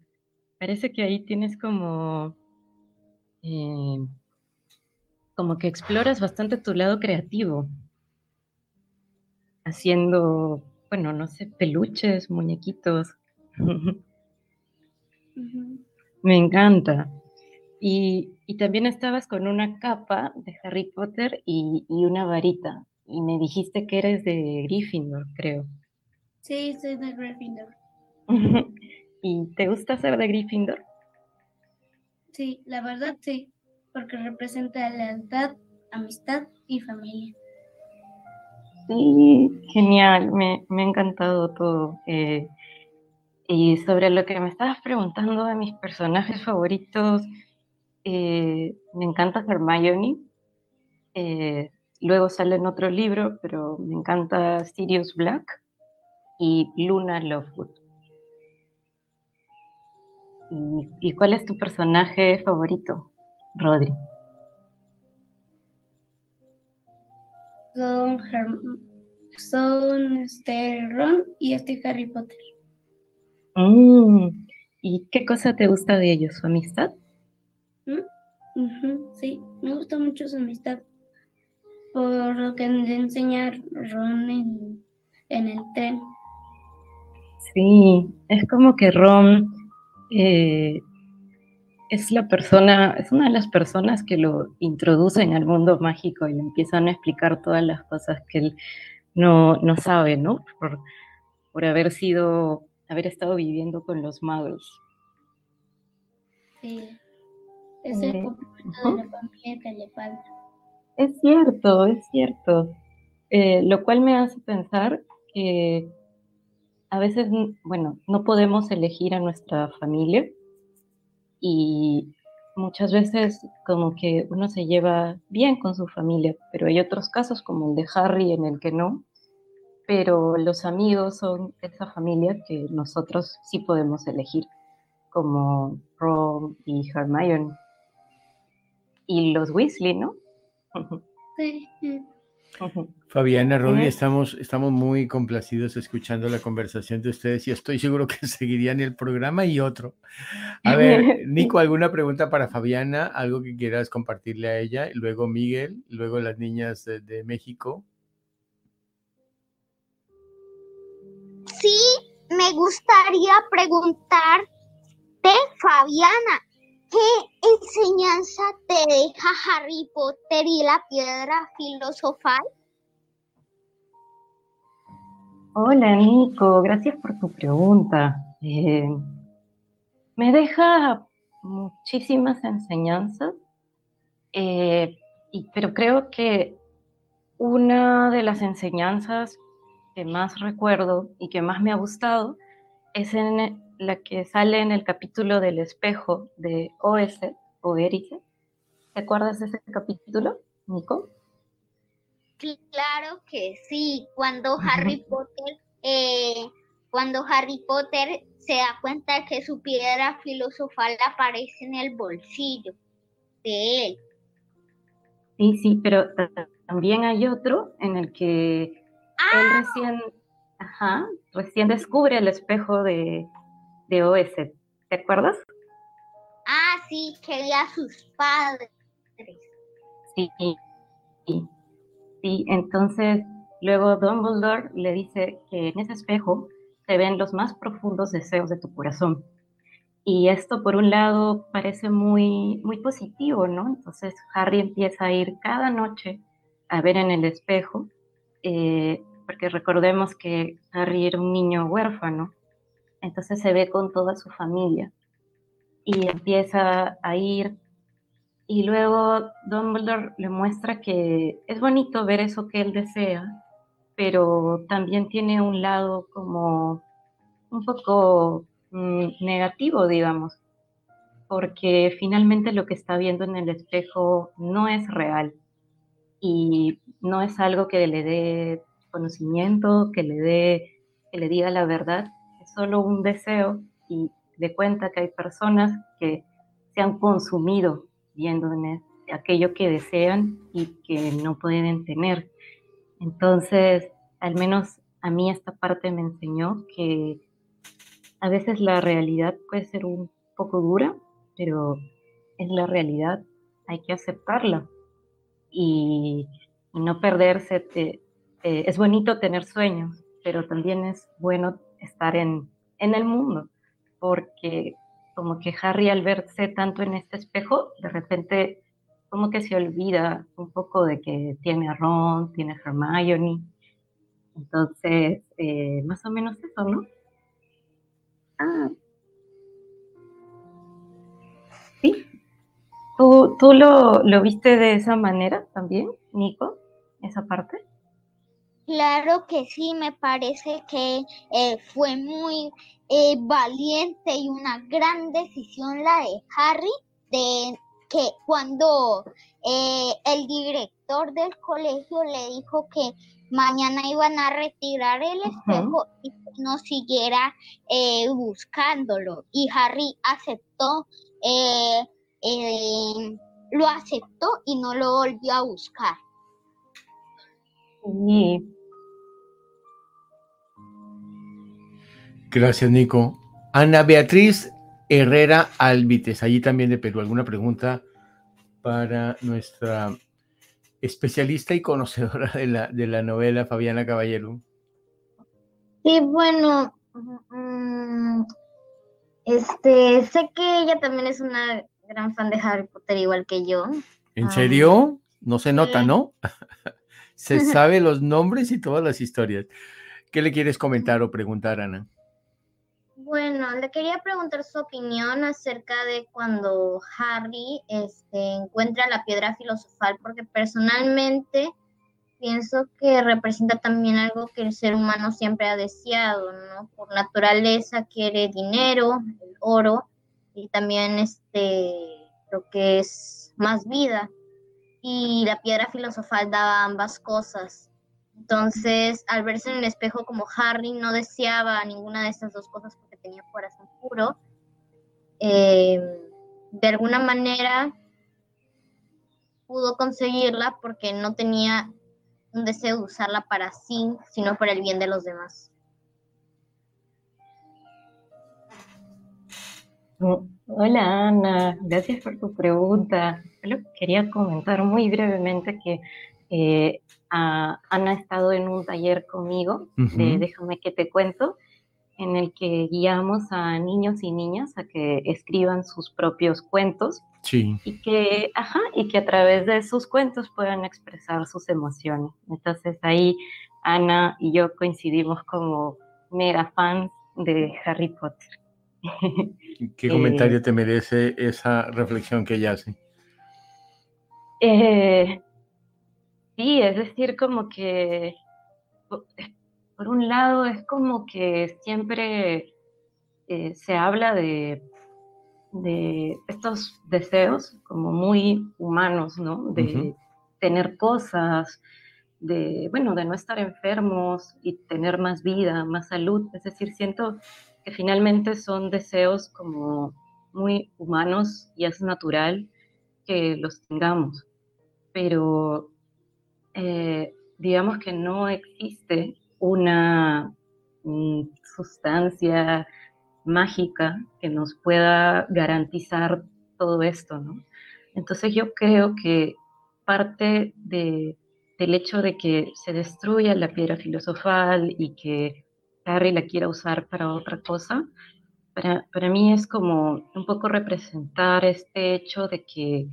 Parece que ahí tienes como, eh, como que exploras bastante tu lado creativo, haciendo, bueno, no sé, peluches, muñequitos. Me encanta. Y, también estabas con una capa de Harry Potter y, una varita. Y me dijiste que eres de Gryffindor, creo. Sí, soy de Gryffindor. ¿Y te gusta ser de Gryffindor? Sí, la verdad sí, porque representa lealtad, amistad y familia. Sí, genial, me, me ha encantado todo. Eh, y sobre lo que me estabas preguntando de mis personajes favoritos, eh, me encanta Hermione. Eh, luego sale en otro libro, pero me encanta Sirius Black y Luna Lovewood. ¿Y, cuál es tu personaje favorito, Rodri? Son, son este, Ron y este Harry Potter. Mm, ¿Y qué cosa te gusta de ellos? ¿Su amistad? Mm, sí, me gusta mucho su amistad. Por lo que me enseñar Ron en, el tren. Sí, es como que Ron eh, es la persona, es una de las personas que lo introducen al mundo mágico y le empiezan a explicar todas las cosas que él no, no sabe, ¿no? Por, por haber sido haber estado viviendo con los magos. Sí, es el eh, de la familia que le falta. Es cierto, es cierto. Eh, lo cual me hace pensar que a veces, bueno, no podemos elegir a nuestra familia y muchas veces como que uno se lleva bien con su familia, pero hay otros casos como el de Harry en el que no, pero los amigos son esa familia que nosotros sí podemos elegir, como Ron y Hermione. Y los Weasley, ¿no? Sí. Fabiana, Rodri, estamos, estamos muy complacidos escuchando la conversación de ustedes y estoy seguro que seguirían el programa y otro. A ver, Nico, ¿alguna pregunta para Fabiana? ¿Algo que quieras compartirle a ella? Luego Miguel, luego las niñas de México. sí me gustaría preguntarte, Fabiana, ¿qué enseñanza te deja Harry Potter y la piedra filosofal? Hola Nico, gracias por tu pregunta. Eh, me deja muchísimas enseñanzas, eh, pero creo que una de las enseñanzas que más recuerdo y que más me ha gustado es en la que sale en el capítulo del espejo de OS o Erice. ¿Te acuerdas de ese capítulo, Nico? Claro que sí, cuando Harry Potter, eh, cuando Harry Potter se da cuenta que su piedra filosofal aparece en el bolsillo de él. Sí, sí, pero también hay otro en el que él recién, ajá, recién descubre el espejo de, de OS. ¿Te acuerdas? Ah, sí, quería a sus padres. Sí, sí, sí. Entonces, luego Dumbledore le dice que en ese espejo se ven los más profundos deseos de tu corazón. Y esto, por un lado, parece muy, muy positivo, ¿no? Entonces, Harry empieza a ir cada noche a ver en el espejo eh, porque recordemos que Harry era un niño huérfano, entonces se ve con toda su familia. Y empieza a ir. Y luego Dumbledore le muestra que es bonito ver eso que él desea, pero también tiene un lado como un poco mm, negativo, digamos, porque finalmente lo que está viendo en el espejo no es real. Y no es algo que le dé conocimiento, que le dé, que le diga la verdad, solo un deseo y le cuenta que hay personas que se han consumido viendo aquello que desean y que no pueden tener. Entonces, al menos a mí esta parte me enseñó que a veces la realidad puede ser un poco dura, pero es la realidad, hay que aceptarla y, no perderse. Eh, es bonito tener sueños, pero también es bueno estar en, en el mundo, porque como que Harry al verse tanto en este espejo, de repente como que se olvida un poco de que tiene a Ron, tiene a Hermione. Entonces, eh, más o menos eso, ¿no? Ah. Sí. ¿Tú, tú lo, lo, viste de esa manera también, Nico? ¿Esa parte? Claro que sí, me parece que eh, fue muy eh, valiente y una gran decisión la de Harry de que cuando eh, el director del colegio le dijo que mañana iban a retirar el espejo y no siguiera eh, buscándolo. Y Harry aceptó, lo aceptó y no lo volvió a buscar. Gracias, Nico. Ana Beatriz Herrera Albites, allí también de Perú. ¿Alguna pregunta para nuestra especialista y conocedora de la, de la novela, Fabiana Caballero? Sí, bueno, mm, este, sé que ella también es una gran fan de Harry Potter, igual que yo. ¿En serio? No se nota, ¿no? se sabe los nombres y todas las historias. ¿Qué le quieres comentar o preguntar, Ana? Bueno, le quería preguntar su opinión acerca de cuando Harry este, encuentra la piedra filosofal, porque personalmente pienso que representa también algo que el ser humano siempre ha deseado, ¿no? Por naturaleza quiere dinero, el oro y también este lo que es más vida. Y la piedra filosofal daba ambas cosas. Entonces, al verse en el espejo como Harry no deseaba ninguna de estas dos cosas porque tenía corazón puro, eh, de alguna manera pudo conseguirla porque no tenía un deseo de usarla para sí, sino para el bien de los demás. Hola Ana, gracias por tu pregunta. Quería comentar muy brevemente que eh, Ana ha estado en un taller conmigo de Déjame que te cuento, en el que guiamos a niños y niñas a que escriban sus propios cuentos sí. y que, ajá, y que a través de sus cuentos puedan expresar sus emociones. Entonces ahí Ana y yo coincidimos como mega fans de Harry Potter. ¿Qué comentario te merece esa reflexión que ella hace? Eh, Sí, es decir, como que, por un lado, es como que siempre eh, se habla de, de, estos deseos como muy humanos, ¿no? De tener cosas, de, bueno, de no estar enfermos y tener más vida, más salud. Es decir, siento que finalmente son deseos como muy humanos y es natural que los tengamos. Pero eh, digamos que no existe una mm, sustancia mágica que nos pueda garantizar todo esto, ¿no? Entonces yo creo que parte de, del hecho de que se destruya la piedra filosofal y que Harry la quiera usar para otra cosa, para, para mí es como un poco representar este hecho de que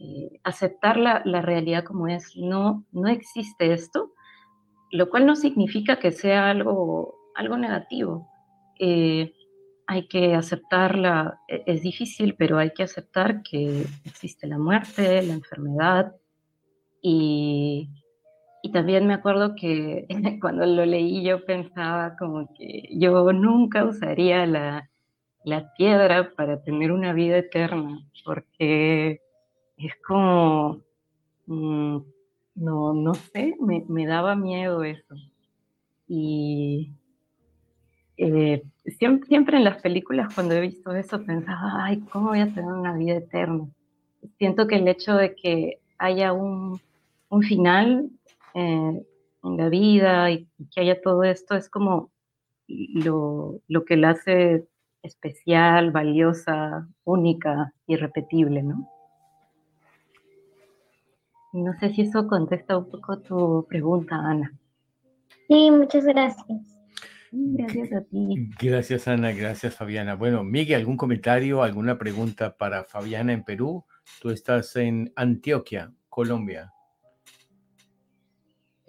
eh, aceptar la, realidad como es. No, no existe esto, lo cual no significa que sea algo, algo negativo. Eh, hay que aceptarla, e, es difícil, pero hay que aceptar que existe la muerte, la enfermedad. Y, y también me acuerdo que cuando lo leí yo pensaba como que yo nunca usaría la, la piedra para tener una vida eterna, porque es como, mm, no, no sé, me, daba miedo eso. Y, eh, siempre, siempre en las películas cuando he visto eso pensaba, ay, ¿cómo voy a tener una vida eterna? Siento que el hecho de que haya un, un final eh, en la vida y que haya todo esto es como lo, lo que la hace especial, valiosa, única, irrepetible, ¿no? No sé si eso contesta un poco tu pregunta, Ana. Sí, muchas gracias. Gracias a ti. Gracias, Ana. Gracias, Fabiana. Bueno, Miguel, ¿algún comentario, alguna pregunta para Fabiana en Perú? Tú estás en Antioquia, Colombia.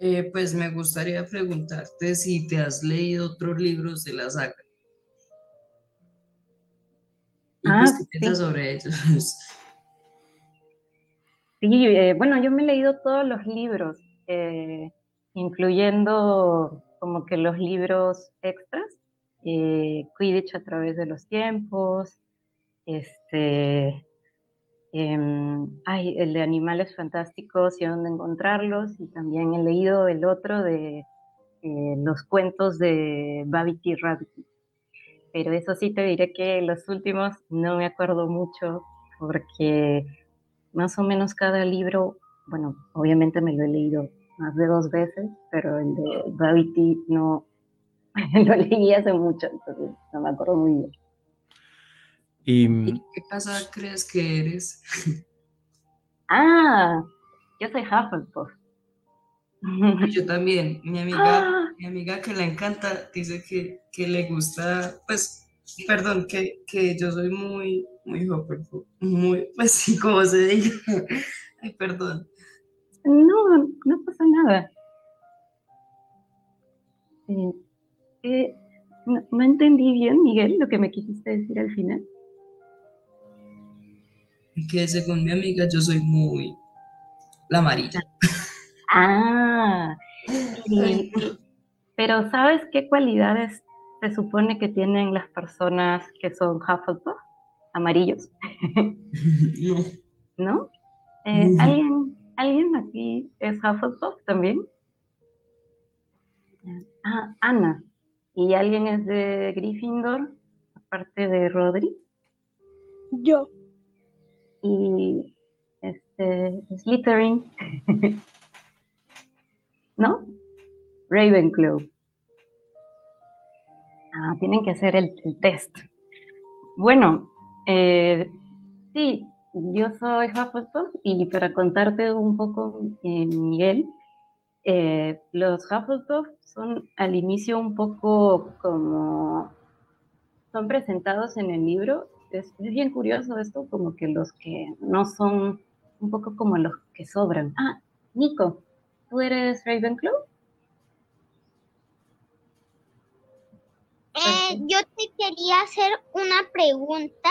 Eh, pues me gustaría preguntarte si te has leído otros libros de la saga. ¿Y Ah, pues, qué piensas sí. sobre ellos? Sí, eh, bueno, yo me he leído todos los libros, eh, incluyendo como que los libros extras, Quidditch a través de los tiempos, este, em, ay, el de Animales Fantásticos y dónde encontrarlos, y también he leído el otro de eh, los cuentos de Babity Rabbity. Pero eso sí te diré que los últimos no me acuerdo mucho porque más o menos cada libro, bueno, obviamente me lo he leído más de dos veces, pero el de Gravity no lo leí hace mucho, entonces no me acuerdo muy bien. Y, ¿Y qué casa crees que eres? Ah, yo soy Hufflepuff. Yo también. Mi amiga, mi amiga que le encanta dice que, que le gusta, pues, perdón, que, que yo soy muy, muy Hufflepuff, muy, pues sí, como se diga. Ay, perdón. No, no pasa nada. Eh, eh, no, no entendí bien, Miguel, lo que me quisiste decir al final. Que según mi amiga yo soy muy la amarilla. Ah, y- pero ¿sabes qué cualidades se supone que tienen las personas que son Hufflepuff? Amarillos, No. ¿no? Eh, ¿alguien, ¿Alguien aquí es Hufflepuff también? Ah, Ana. ¿Y alguien es de Gryffindor, aparte de Rodri? Yo. Y este, Slytherin. ¿No? Ravenclaw. Ah, tienen que hacer el, el test. Bueno, eh, sí, yo soy Hufflepuff y para contarte un poco, eh, Miguel, eh, los Hufflepuff son al inicio un poco como son presentados en el libro. Es, es bien curioso esto, como que los que no son un poco como los que sobran. Ah, Nico, ¿tú eres Ravenclaw? Eh, yo te quería hacer una pregunta.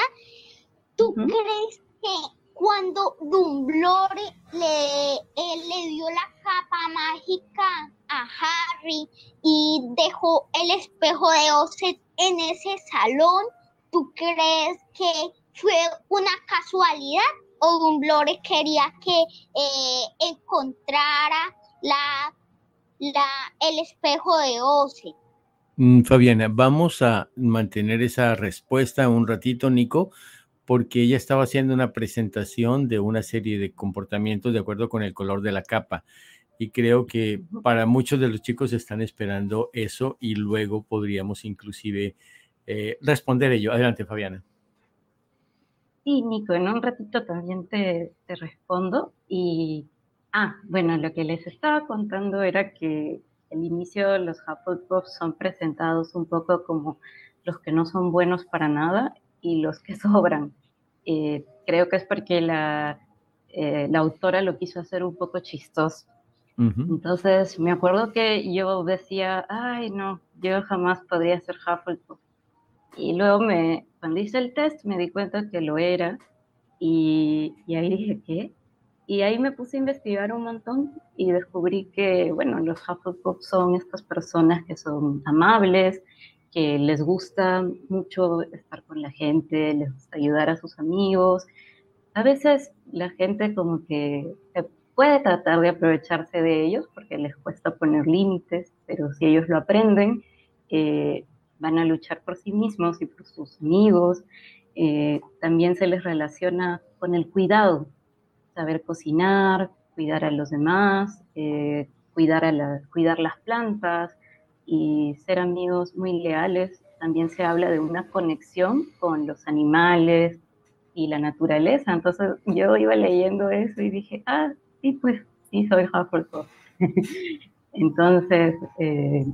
¿Tú crees que cuando Dumbledore le, él le dio la capa mágica a Harry y dejó el espejo de Oset en ese salón, ¿tú crees que fue una casualidad o Dumbledore quería que eh, encontrara la, la, el espejo de Oset? Mm, Fabiana, vamos a mantener esa respuesta un ratito, Nico, porque ella estaba haciendo una presentación de una serie de comportamientos de acuerdo con el color de la capa. Y creo que para muchos de los chicos están esperando eso y luego podríamos inclusive eh, responder ello. Adelante, Fabiana. Sí, Nico, en un ratito también te, te respondo. Y, ah, bueno, lo que les estaba contando era que al inicio los Hufflepuff son presentados un poco como los que no son buenos para nada y los que sobran. Eh, creo que es porque la, eh, la autora lo quiso hacer un poco chistoso. Entonces me acuerdo que yo decía, ay no, yo jamás podría ser Hufflepuff. Y luego me, cuando hice el test me di cuenta que lo era y, y ahí dije, ¿qué? Y ahí me puse a investigar un montón y descubrí que, bueno, los Hufflepuff son estas personas que son amables, que les gusta mucho estar con la gente, les gusta ayudar a sus amigos. A veces la gente como que puede tratar de aprovecharse de ellos porque les cuesta poner límites, pero si ellos lo aprenden, eh, van a luchar por sí mismos y por sus amigos. Eh, también se les relaciona con el cuidado, saber cocinar, cuidar a los demás, eh, cuidar, a cuidar las plantas y ser amigos muy leales. También se habla de una conexión con los animales y la naturaleza. Entonces yo iba leyendo eso y dije, ah, sí, pues sí, soy Hufflepuff. Entonces, eh,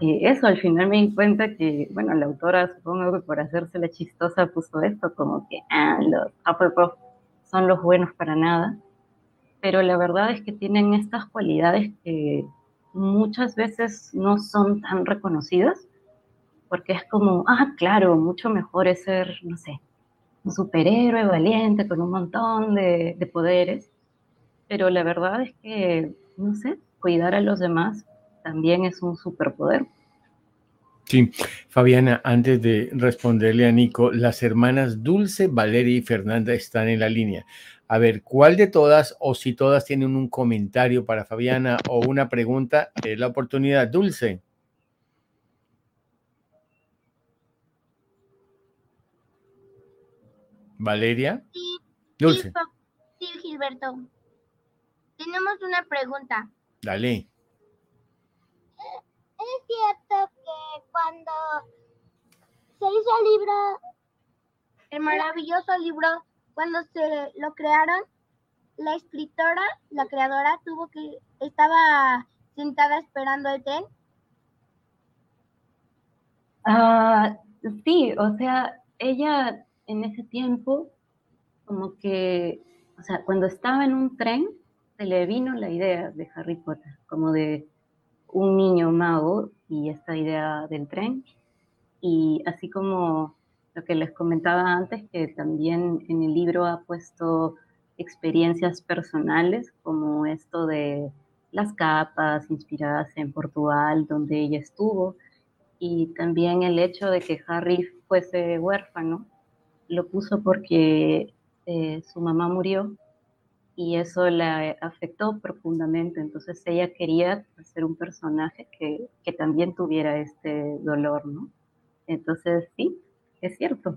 eso al final me di cuenta que, bueno, la autora supongo que por hacerse la chistosa puso esto como que, ah, los Hufflepuff son los buenos para nada, pero la verdad es que tienen estas cualidades que muchas veces no son tan reconocidas, porque es como, ah, claro, mucho mejor es ser, no sé, un superhéroe valiente con un montón de, de poderes, pero la verdad es que, no sé, cuidar a los demás también es un superpoder. Sí, Fabiana, antes de responderle a Nico, las hermanas Dulce, Valeria y Fernanda están en la línea. A ver, ¿cuál de todas o si todas tienen un comentario para Fabiana o una pregunta? Es la oportunidad. Dulce. Valeria. Sí, Dulce. Sí, Gilberto. Tenemos una pregunta. Dale. ¿Es cierto que cuando se hizo el libro, el maravilloso libro, cuando se lo crearon, la escritora, la creadora, tuvo que, estaba sentada esperando el tren? Ah, sí, o sea, ella en ese tiempo, como que, o sea, cuando estaba en un tren, se le vino la idea de Harry Potter, como de un niño mago y esta idea del tren. Y así como lo que les comentaba antes, que también en el libro ha puesto experiencias personales, como esto de las capas inspiradas en Portugal, donde ella estuvo, y también el hecho de que Harry fuese huérfano, lo puso porque eh, su mamá murió y eso la afectó profundamente. Entonces ella quería ser un personaje que, que, también tuviera este dolor, ¿no? Entonces sí, es cierto.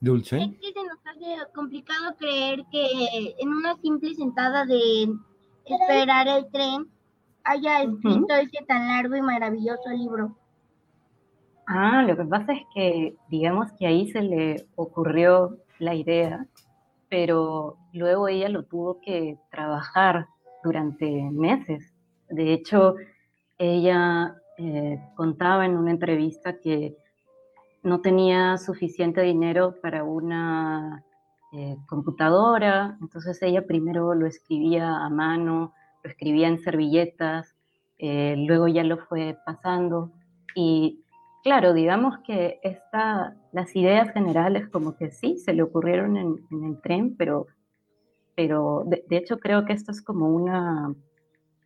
Dulce. Es que se nos hace complicado creer que en una simple sentada de esperar el tren haya escrito ese tan largo y maravilloso libro. Ah, lo que pasa es que, digamos que ahí se le ocurrió la idea, pero luego ella lo tuvo que trabajar durante meses. De hecho, ella eh, contaba en una entrevista que no tenía suficiente dinero para una eh, computadora, entonces ella primero lo escribía a mano, lo escribía en servilletas, eh, luego ya lo fue pasando y claro, digamos que esta, las ideas generales como que sí, se le ocurrieron en, el tren, pero, pero de, hecho creo que esto es como una,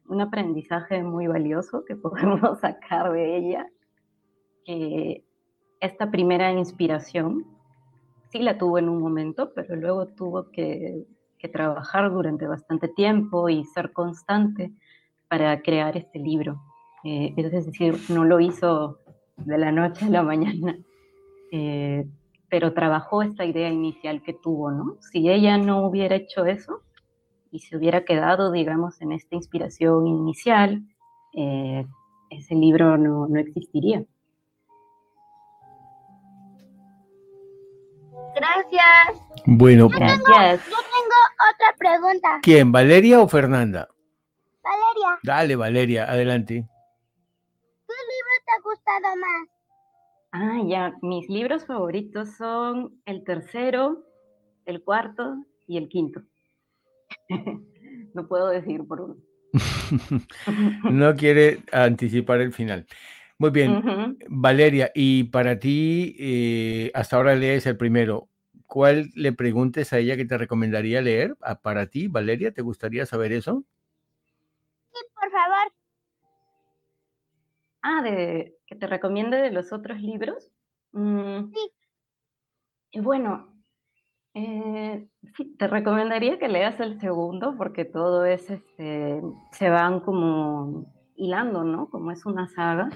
un aprendizaje muy valioso que podemos sacar de ella, que esta primera inspiración sí la tuvo en un momento, pero luego tuvo que, trabajar durante bastante tiempo y ser constante para crear este libro. Eh, es decir, no lo hizo de la noche a la mañana, eh, pero trabajó esta idea inicial que tuvo, ¿no? Si ella no hubiera hecho eso y se hubiera quedado, digamos, en esta inspiración inicial, eh, ese libro no, no existiría. Gracias. Bueno, Gracias. yo tengo otra pregunta. ¿Quién? ¿Valeria o Fernanda? Valeria. Dale, Valeria, adelante gustado más? Ah, ya, mis libros favoritos son el tercero, el cuarto y el quinto. no puedo decir por uno. no quiere anticipar el final. Muy bien, Valeria, y para ti, eh, hasta ahora lees el primero. ¿Cuál le preguntes a ella que te recomendaría leer? Ah, para ti, Valeria, ¿te gustaría saber eso? Sí, por favor. Ah, de que te recomiende de los otros libros. Mm, sí. bueno, Eh, sí, te recomendaría que leas el segundo porque todo es, este, se van como hilando, ¿no? Como es una saga.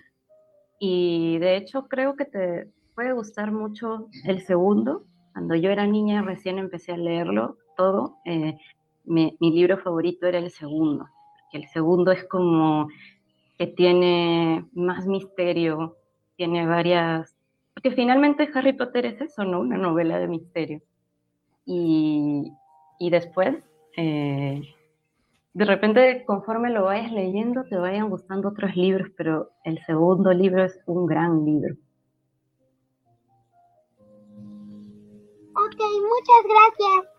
Y de hecho creo que te puede gustar mucho el segundo. Cuando yo era niña recién empecé a leerlo todo. Eh, mi, mi, libro favorito era el segundo. El segundo es como que tiene más misterio, tiene varias... Porque finalmente Harry Potter es eso, ¿no? Una novela de misterio. Y, y después, eh, de repente, conforme lo vayas leyendo, te vayan gustando otros libros, pero el segundo libro es un gran libro. Ok, muchas gracias.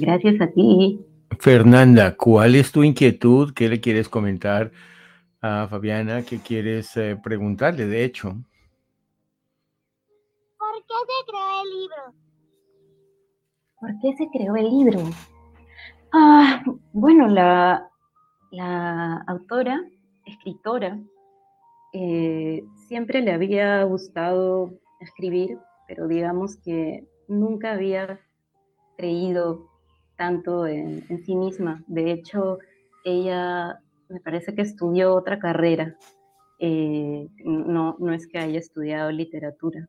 Gracias a ti. Fernanda, ¿cuál es tu inquietud? ¿Qué le quieres comentar a Fabiana? ¿Qué quieres eh, preguntarle, de hecho? ¿Por qué se creó el libro? ¿Por qué se creó el libro? Ah, bueno, la, la autora, escritora, eh, siempre le había gustado escribir, pero digamos que nunca había creído tanto en, sí misma. De hecho, ella me parece que estudió otra carrera. Eh, no, no es que haya estudiado literatura.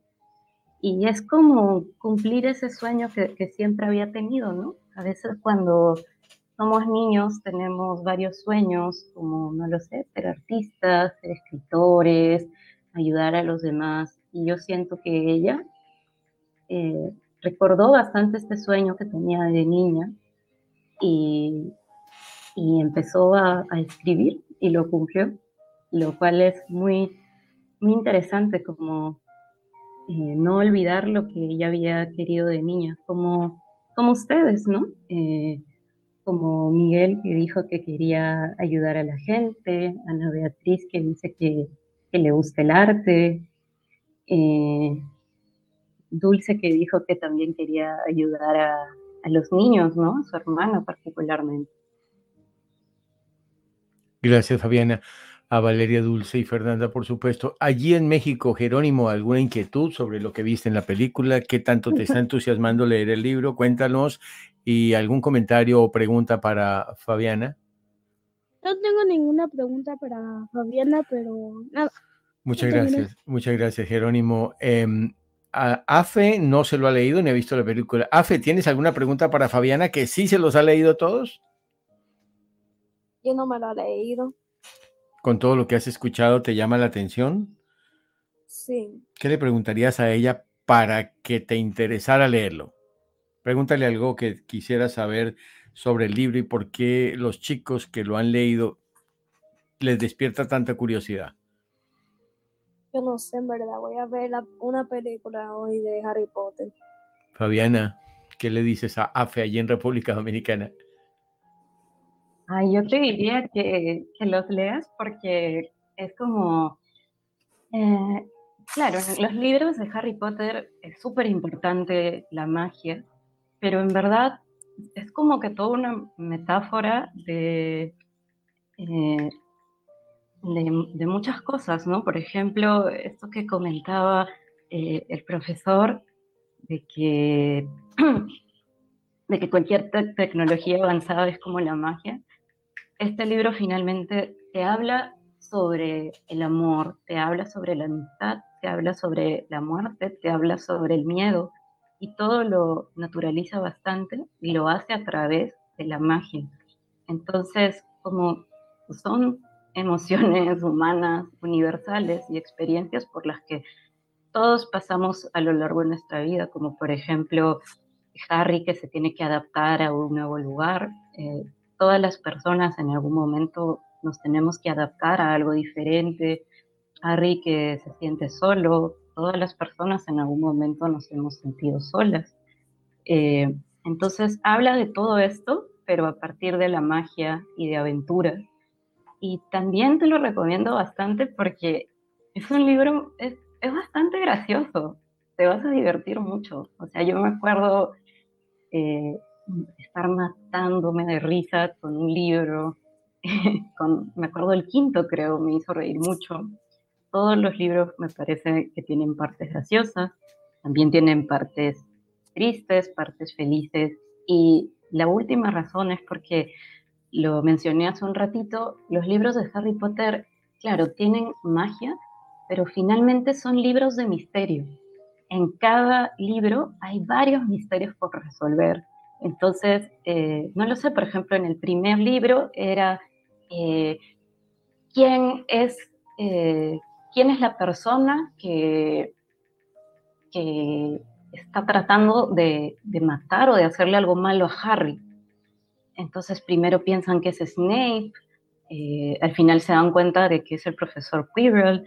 Y es como cumplir ese sueño que, siempre había tenido, ¿no? A veces cuando somos niños tenemos varios sueños, como, no lo sé, ser artistas, ser escritores, ayudar a los demás. Y yo siento que ella eh, recordó bastante este sueño que tenía de niña y, y empezó a, escribir y lo cumplió, lo cual es muy, muy interesante como eh, no olvidar lo que ella había querido de niña, como, como ustedes, ¿no? Eh, como Miguel que dijo que quería ayudar a la gente, Ana Beatriz que dice que, le gusta el arte, eh, Dulce que dijo que también quería ayudar a, los niños, ¿no? A su hermana particularmente. Gracias, Fabiana a Valeria Dulce y Fernanda, por supuesto. Allí en México, Jerónimo, ¿alguna inquietud sobre lo que viste en la película? ¿Qué tanto te está entusiasmando leer el libro? Cuéntanos. ¿Y algún comentario o pregunta para Fabiana? No tengo ninguna pregunta para Fabiana, pero nada. Muchas gracias, muchas gracias, Jerónimo. Eh, a Afe no se lo ha leído ni ha visto la película. Afe, ¿tienes alguna pregunta para Fabiana que sí se los ha leído todos? No me lo he leído con todo lo que has escuchado te llama la atención? Sí. ¿Qué le preguntarías a ella para que te interesara leerlo? Pregúntale algo que quisiera saber sobre el libro y por qué los chicos que lo han leído les despierta tanta curiosidad. Yo no sé, en verdad. Voy a ver una película hoy de Harry Potter. Fabiana, ¿qué le dices a AFE allí en República Dominicana? Ay, yo te diría que, los leas porque es como, eh, claro, los libros de Harry Potter es súper importante la magia, pero en verdad es como que toda una metáfora de, eh, de, muchas cosas, ¿no? Por ejemplo, esto que comentaba eh, el profesor, de que, de que cualquier te tecnología avanzada es como la magia este libro finalmente te habla sobre el amor, te habla sobre la amistad, te habla sobre la muerte, te habla sobre el miedo y todo lo naturaliza bastante y lo hace a través de la magia. Entonces, como son emociones humanas universales y experiencias por las que todos pasamos a lo largo de nuestra vida, como por ejemplo Harry que se tiene que adaptar a un nuevo lugar, eh, todas las personas en algún momento nos tenemos que adaptar a algo diferente. Harry que se siente solo, todas las personas en algún momento nos hemos sentido solas. Eh, entonces habla de todo esto, pero a partir de la magia y de aventura. Y también te lo recomiendo bastante porque es un libro, es, es bastante gracioso, te vas a divertir mucho. O sea, yo me acuerdo eh, estar matándome de risa con un libro. con, me acuerdo el quinto, creo, me hizo reír mucho. Todos los libros me parece que tienen partes graciosas, también tienen partes tristes, partes felices. Y la última razón es porque, lo mencioné hace un ratito, los libros de Harry Potter, claro, tienen magia, pero finalmente son libros de misterio. En cada libro hay varios misterios por resolver. Entonces, eh, no lo sé, por ejemplo, en el primer libro era eh, quién es, eh, quién es la persona que, que está tratando de, matar o de hacerle algo malo a Harry. Entonces primero piensan que es Snape, al final se dan cuenta de que es el profesor Quirrell,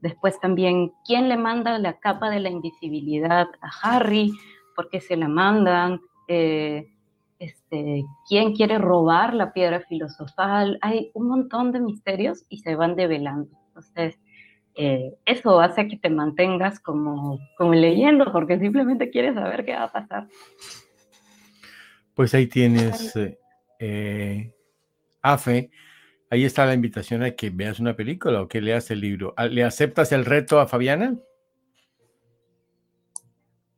después también quién le manda la capa de la invisibilidad a Harry, por qué se la mandan, eh, este, quién quiere robar la piedra filosofal, hay un montón de misterios y se van develando. Entonces, eh, eso hace que te mantengas como, como leyendo, porque simplemente quieres saber qué va a pasar. Pues ahí tienes, eh, eh, Afe, ahí está la invitación a que veas una película o que leas el libro. Ah, ¿Le aceptas el reto a Fabiana?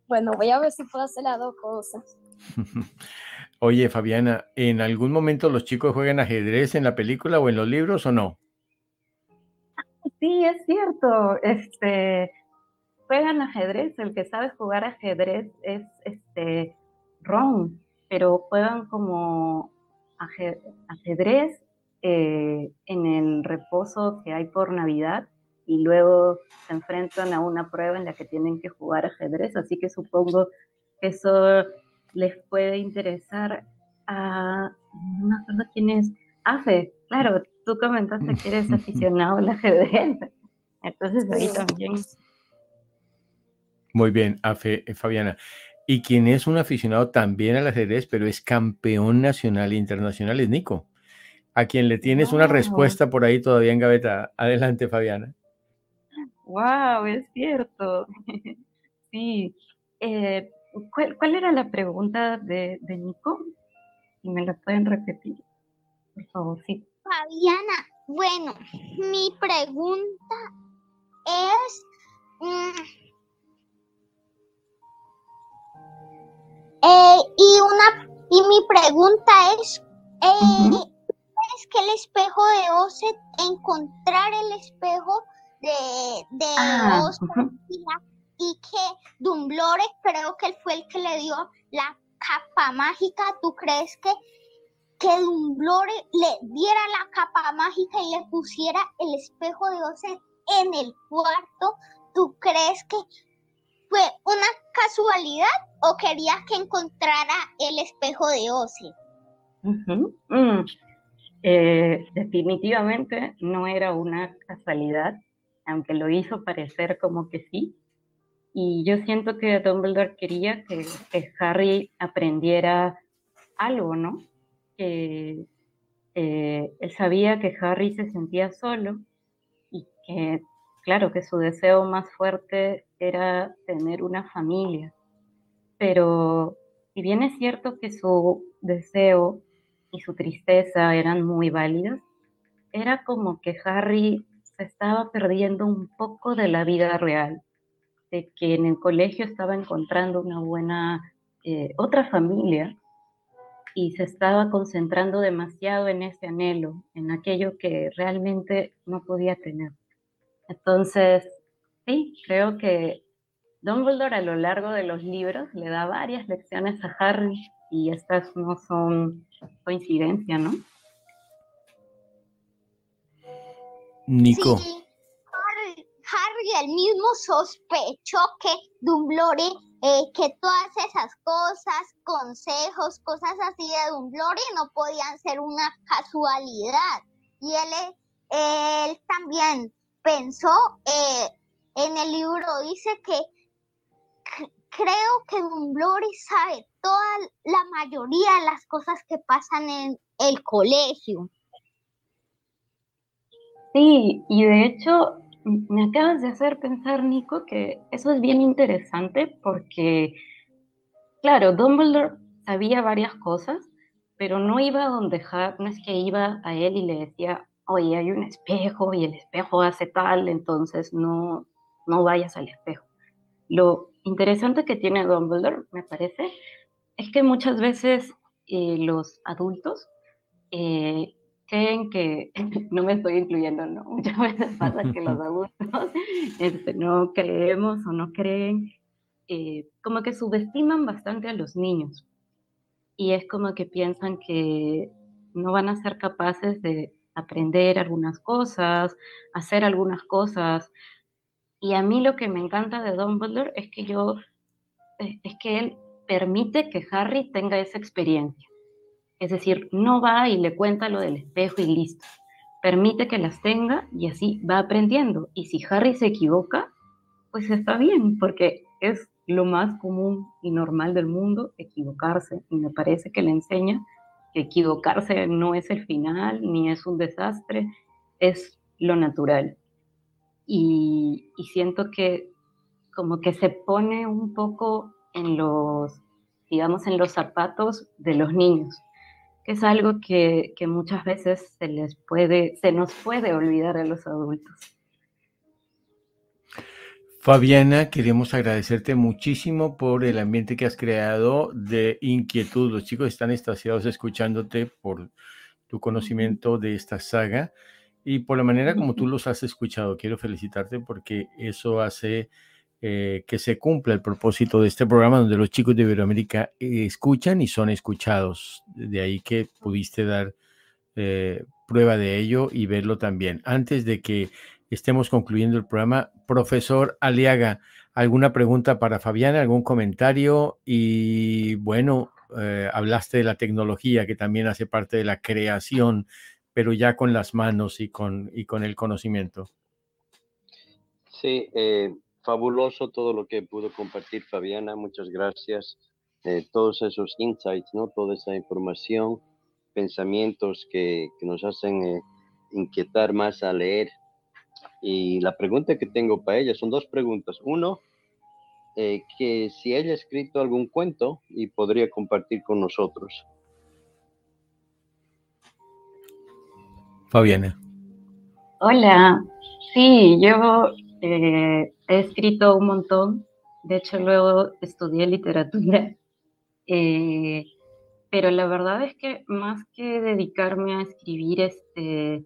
Bueno, voy a ver si puedo hacer las dos cosas. Oye, Fabiana, ¿en algún momento los chicos juegan ajedrez en la película o en los libros o no? Sí, es cierto. Este, juegan ajedrez. El que sabe jugar ajedrez es este Ron, pero juegan como ajedrez eh, en el reposo que hay por Navidad y luego se enfrentan a una prueba en la que tienen que jugar ajedrez. Así que supongo que eso les puede interesar a. No me acuerdo quién es. Afe, claro, tú comentaste que eres aficionado al ajedrez. Entonces ahí también. Muy bien, Afe, eh, Fabiana. Y quien es un aficionado también al ajedrez, pero es campeón nacional e internacional, es Nico. A quien le tienes una respuesta por ahí todavía en gaveta. Adelante, Fabiana. Wow, es cierto. sí. Eh, ¿cuál, era la pregunta de, de Nico? Si me la pueden repetir, por favor, sí. Fabiana, bueno, mi pregunta es... Mm, eh, y una y mi pregunta es eh, es que el espejo de Oset encontrar el espejo de, de ah, y que Dumblore creo que él fue el que le dio la capa mágica ¿tú crees que que Dumblore le diera la capa mágica y le pusiera el espejo de Ose en el cuarto, ¿tú crees que fue una casualidad o querías que encontrara el espejo de Ose? Mm. Eh, definitivamente no era una casualidad, aunque lo hizo parecer como que sí. Y yo siento que Dumbledore quería que Harry aprendiera algo, ¿no? él sabía que Harry se sentía solo y que, claro, que su deseo más fuerte era tener una familia. Pero si bien es cierto que su deseo y su tristeza eran muy válidos, era como que Harry se estaba perdiendo un poco de la vida real, de que en el colegio estaba encontrando una buena, eh, otra familia, y se estaba concentrando demasiado en ese anhelo, en aquello que realmente no podía tener. Entonces, sí, creo que Dumbledore a lo largo de los libros le da varias lecciones a Harry y estas no son coincidencia, ¿no? Nico. Harry el mismo sospechó que Dumbledore eh, que todas esas cosas, consejos, cosas así de Dumblore no podían ser una casualidad. Y él, él también pensó, eh, en el libro dice que creo que Dumblore sabe toda la mayoría de las cosas que pasan en el colegio. Sí, y de hecho me acabas de hacer pensar, Nico, que eso es bien interesante porque, claro, Dumbledore sabía varias cosas, pero no iba a donde Harry, no es que iba a él y le decía, oye, hay un espejo y el espejo hace tal, entonces no, no vayas al espejo. Lo, interesante que tiene Dumbledore, me parece, es que muchas veces eh, los adultos eh, creen que, no me estoy incluyendo, no, muchas veces pasa que los adultos este, no creemos o no creen, eh, como que subestiman bastante a los niños y es como que piensan que no van a ser capaces de aprender algunas cosas, hacer algunas cosas. Y a mí lo que me encanta de Dumbledore es que yo, es que él permite que Harry tenga esa experiencia. Es decir, no va y le cuenta lo del espejo y listo. Permite que las tenga y así va aprendiendo. Y si Harry se equivoca, pues está bien, porque es lo más común y normal del mundo, equivocarse. Y me parece que le enseña que equivocarse no es el final, ni es un desastre, es lo natural. Y, siento que como que se pone un poco en los, digamos, en los zapatos de los niños, que es algo que, que muchas veces se les puede, se nos puede olvidar a los adultos. Fabiana, queremos agradecerte muchísimo por el ambiente que has creado de inquietud. Los chicos están estaciados escuchándote por tu conocimiento de esta saga y por la manera como tú los has escuchado. Quiero felicitarte porque eso hace eh, que se cumpla el propósito de este programa donde los chicos de Iberoamérica escuchan y son escuchados. De ahí que pudiste dar eh, prueba de ello y verlo también. Antes de que estemos concluyendo el programa. Profesor Aliaga, ¿alguna pregunta para Fabiana? ¿Algún comentario? Y bueno, eh, hablaste de la tecnología que también hace parte de la creación, pero ya con las manos y con, y con el conocimiento. Sí, eh, fabuloso todo lo que pudo compartir Fabiana. Muchas gracias. Eh, todos esos insights, ¿no? Toda esa información, pensamientos que, que nos hacen inquietar más a leer y la pregunta que tengo para ella son dos preguntas. Uno, eh, que si ella ha escrito algún cuento y podría compartir con nosotros. Fabiana. Hola, sí, yo eh, he escrito un montón. De hecho, luego estudié literatura. Eh, pero la verdad es que más que dedicarme a escribir este,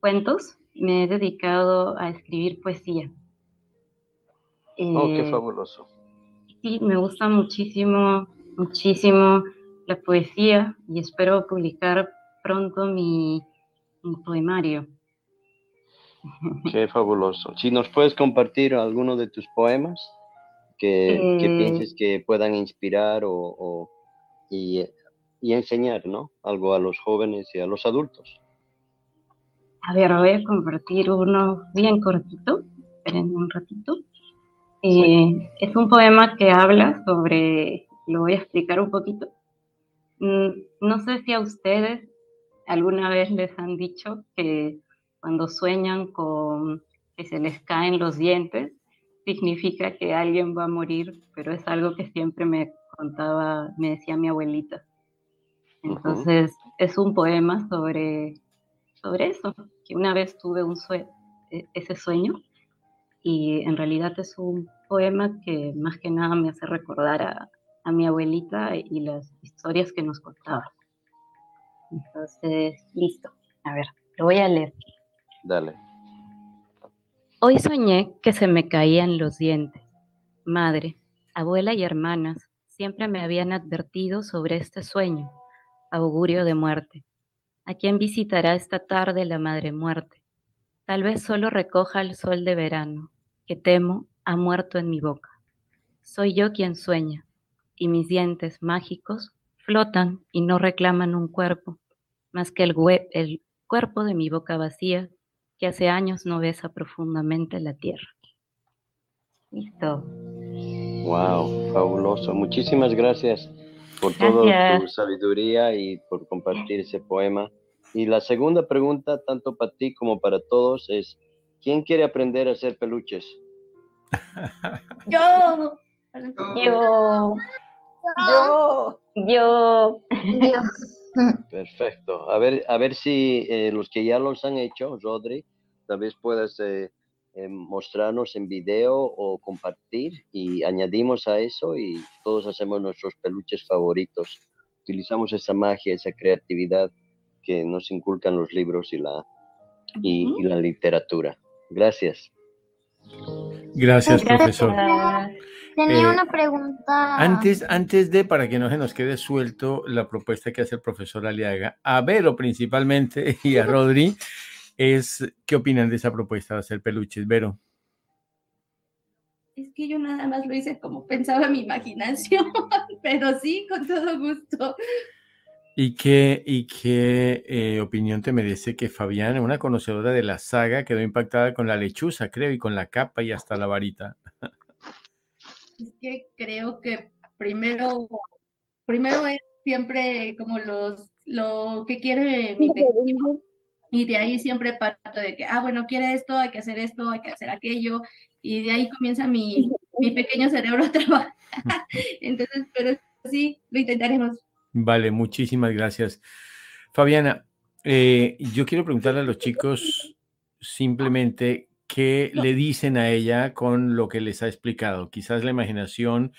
cuentos, me he dedicado a escribir poesía. oh, qué eh, fabuloso. Sí, me gusta muchísimo, muchísimo la poesía y espero publicar pronto mi, poemario. Qué fabuloso. Si nos puedes compartir alguno de tus poemas que, que eh, pienses que puedan inspirar o, y, y, enseñar ¿no? algo a los jóvenes y a los adultos. A ver, voy a compartir uno bien cortito. Esperen un ratito. Eh, es un poema que habla sobre, lo voy a explicar un poquito. Mm, no sé si a ustedes alguna vez les han dicho que cuando sueñan con que se les caen los dientes, significa que alguien va a morir, pero es algo que siempre me contaba, me decía mi abuelita. Entonces, es un poema sobre, sobre eso, que una vez tuve un e, ese sueño y en realidad es un poema que más que nada me hace recordar a, a mi abuelita y las historias que nos contaba. Entonces, listo. A ver, lo voy a leer. Dale. Hoy soñé que se me caían los dientes. Madre, abuela y hermanas siempre me habían advertido sobre este sueño, augurio de muerte. ¿A quién visitará esta tarde la madre muerte? Tal vez solo recoja el sol de verano, que temo ha muerto en mi boca. Soy yo quien sueña, y mis dientes mágicos flotan y no reclaman un cuerpo, más que el, el cuerpo de mi boca vacía, que hace años no besa profundamente la tierra. Listo. Wow, fabuloso. Muchísimas gracias por toda tu sabiduría y por compartir ese poema. Y la segunda pregunta, tanto para ti como para todos, es, ¿quién quiere aprender a hacer peluches? Yo. Yo. Yo. Yo. Perfecto. A ver, a ver si eh, los que ya los han hecho, Rodri, tal vez puedas eh, eh, mostrarnos en video o compartir y añadimos a eso y todos hacemos nuestros peluches favoritos. Utilizamos esa magia, esa creatividad que nos inculcan los libros y la, y, la literatura. Gracias. Gracias, profesor. Tenía Eh, una pregunta. Antes, antes de, para que no se nos quede suelto la propuesta que hace el profesor Aliaga, a Vero principalmente y a Rodri, es qué opinan de esa propuesta de hacer peluches, Vero. Es que yo nada más lo hice como pensaba mi imaginación, pero sí, con todo gusto. ¿Y qué, y qué eh, opinión te merece que Fabián, una conocedora de la saga, quedó impactada con la lechuza, creo, y con la capa y hasta la varita? Es que creo que primero, primero es siempre como los, lo que quiere mi pequeño. Y de ahí siempre parto de que, ah, bueno, quiere esto, hay que hacer esto, hay que hacer aquello. Y de ahí comienza mi, mi pequeño cerebro a trabajar. Entonces, pero sí, lo intentaremos. Vale, muchísimas gracias. Fabiana, eh, yo quiero preguntarle a los chicos simplemente qué le dicen a ella con lo que les ha explicado. Quizás la imaginación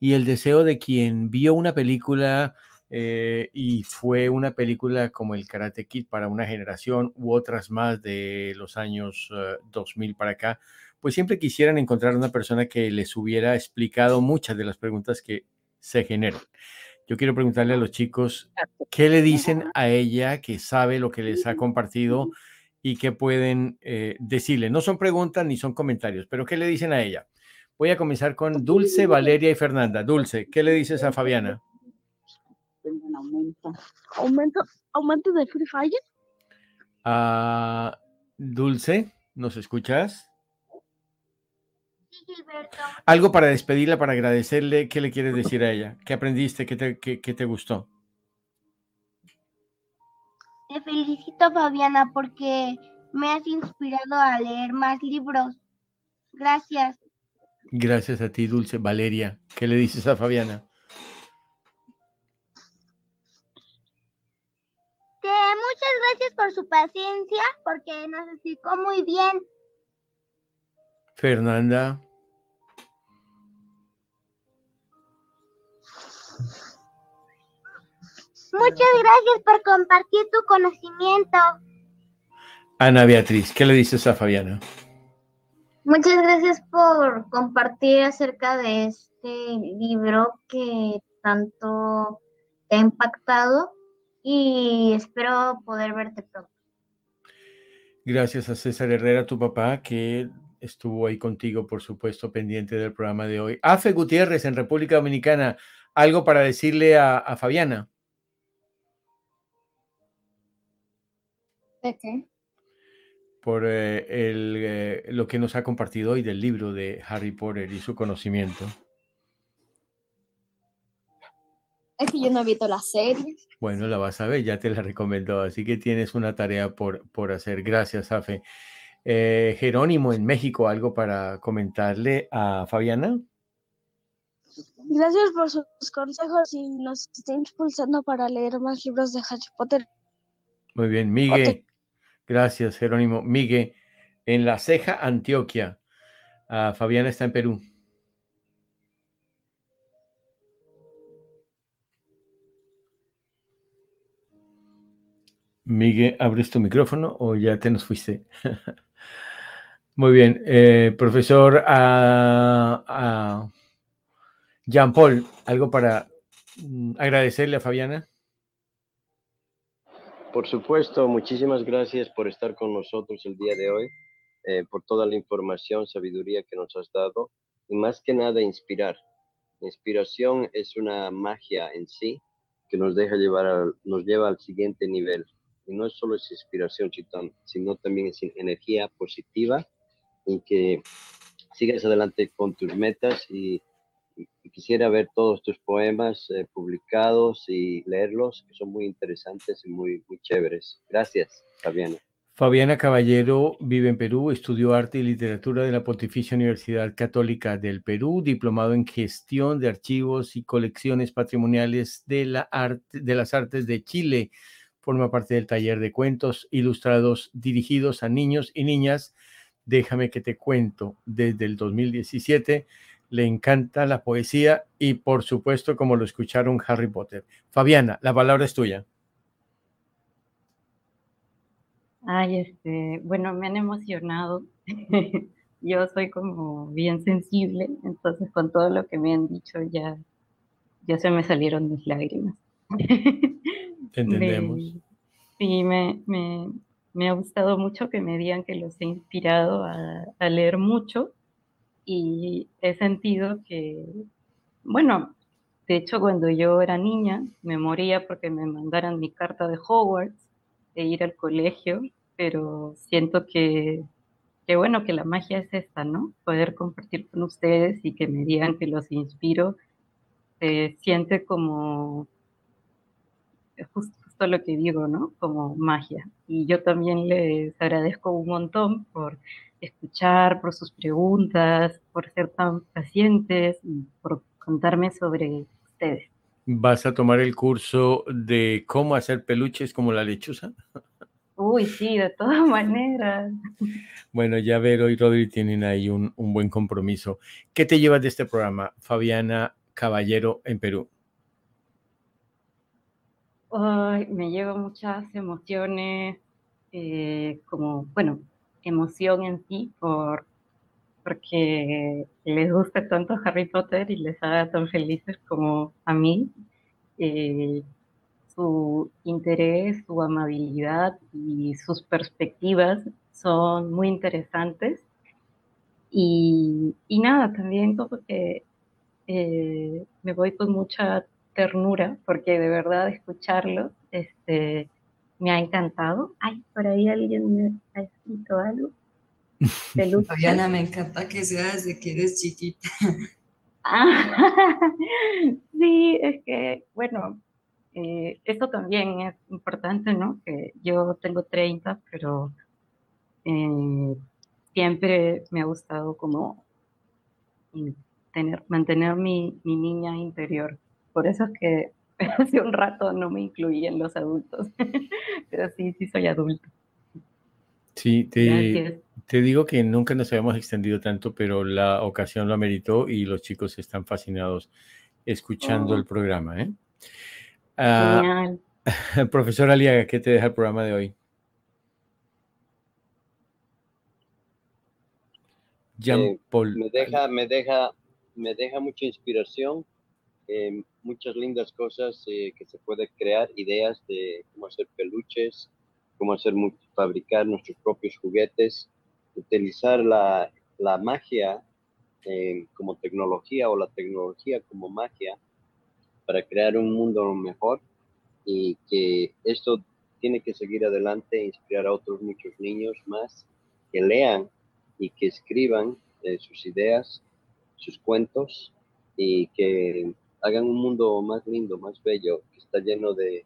y el deseo de quien vio una película eh, y fue una película como el Karate Kid para una generación u otras más de los años eh, 2000 para acá, pues siempre quisieran encontrar una persona que les hubiera explicado muchas de las preguntas que se generan. Yo quiero preguntarle a los chicos qué le dicen a ella que sabe lo que les ha compartido y qué pueden eh, decirle. No son preguntas ni son comentarios, pero ¿qué le dicen a ella? Voy a comenzar con Dulce, Valeria y Fernanda. Dulce, ¿qué le dices a Fabiana? aumento. ¿Aumento, aumento de Free Fire? Ah, Dulce, ¿nos escuchas? Algo para despedirla, para agradecerle, ¿qué le quieres decir a ella? ¿Qué aprendiste? ¿Qué te, qué- qué te gustó? Te felicito, Fabiana, porque me has inspirado a leer más libros. Gracias. Gracias a ti, Dulce. Valeria, ¿qué le dices a Fabiana? Que muchas gracias por su paciencia, porque nos explicó muy bien. Fernanda, Muchas gracias por compartir tu conocimiento. Ana Beatriz, ¿qué le dices a Fabiana? Muchas gracias por compartir acerca de este libro que tanto te ha impactado y espero poder verte pronto. Gracias a César Herrera, tu papá, que estuvo ahí contigo, por supuesto, pendiente del programa de hoy. Afe Gutiérrez, en República Dominicana, ¿algo para decirle a, a Fabiana? ¿De qué? por eh, el, eh, lo que nos ha compartido hoy del libro de Harry Potter y su conocimiento. Es que yo no he visto la serie. Bueno, la vas a ver, ya te la recomendó, así que tienes una tarea por, por hacer. Gracias, Afe. Eh, Jerónimo, en México, ¿algo para comentarle a Fabiana? Gracias por sus consejos y nos está impulsando para leer más libros de Harry Potter. Muy bien, Miguel. Gracias, Jerónimo. Miguel, en La Ceja, Antioquia. Ah, Fabiana está en Perú. Miguel, ¿abres tu micrófono o ya te nos fuiste? Muy bien. eh, profesor ah, ah, Jean Paul, ¿algo para mm, agradecerle a Fabiana? Por supuesto, muchísimas gracias por estar con nosotros el día de hoy, eh, por toda la información, sabiduría que nos has dado y más que nada inspirar. Inspiración es una magia en sí que nos deja llevar, al- nos lleva al siguiente nivel. Y no es solo esa inspiración, sino también es energía positiva y que sigas adelante con tus metas y quisiera ver todos tus poemas eh, publicados y leerlos, que son muy interesantes y muy, muy chéveres. Gracias, Fabiana. Fabiana Caballero vive en Perú, estudió arte y literatura de la Pontificia Universidad Católica del Perú, diplomado en gestión de archivos y colecciones patrimoniales de, la arte, de las artes de Chile. Forma parte del taller de cuentos ilustrados dirigidos a niños y niñas Déjame que te cuento, desde el 2017 le encanta la poesía y por supuesto como lo escucharon Harry Potter. Fabiana, la palabra es tuya. Ay, este, bueno, me han emocionado. Yo soy como bien sensible, entonces con todo lo que me han dicho ya, ya se me salieron mis lágrimas. Entendemos. sí, me, me, me, ha gustado mucho que me digan que los he inspirado a, a leer mucho y he sentido que, bueno, de hecho cuando yo era niña me moría porque me mandaran mi carta de Hogwarts de ir al colegio, pero siento que qué bueno que la magia es esta, ¿no? Poder compartir con ustedes y que me digan que los inspiro, se siente como justo, lo que digo, ¿no? Como magia. Y yo también les agradezco un montón por escuchar, por sus preguntas, por ser tan pacientes por contarme sobre ustedes. ¿Vas a tomar el curso de cómo hacer peluches como la lechuza? Uy, sí, de todas maneras. Bueno, ya Vero y Rodri tienen ahí un, buen compromiso. ¿Qué te llevas de este programa, Fabiana Caballero en Perú? Ay, me llevo muchas emociones, eh, como, bueno, emoción en sí, por, porque les gusta tanto Harry Potter y les haga tan felices como a mí. Eh, su interés, su amabilidad y sus perspectivas son muy interesantes. Y, nada, también como que eh, me voy con mucha ternura porque de verdad escucharlo este, me ha encantado. Ay, por ahí alguien me ha escrito algo. Fabiana, me encanta que seas de que eres chiquita. sí, es que, bueno, eh, esto también es importante, ¿no? Que yo tengo 30, pero eh, siempre me ha gustado como tener, mantener mi, mi, niña interior. Por eso es que hace un rato no me incluí en los adultos, pero sí, sí soy adulto. Sí, te, te, digo que nunca nos habíamos extendido tanto, pero la ocasión lo ameritó y los chicos están fascinados escuchando el oh. programa. ¿eh? Uh, profesor Aliaga, ¿qué te deja el programa de hoy? Jean eh, Paul. me, deja, me, deja, me deja mucha inspiración, eh, muchas lindas cosas eh, que se puede crear, ideas de cómo hacer peluches, cómo hacer fabricar nuestros propios juguetes, utilizar la, la magia como tecnología o la tecnología como magia para crear un mundo mejor y que esto tiene que seguir adelante e inspirar a otros muchos niños más que lean y que escriban eh, sus ideas, sus cuentos y que hagan un mundo más lindo, más bello, que está lleno de,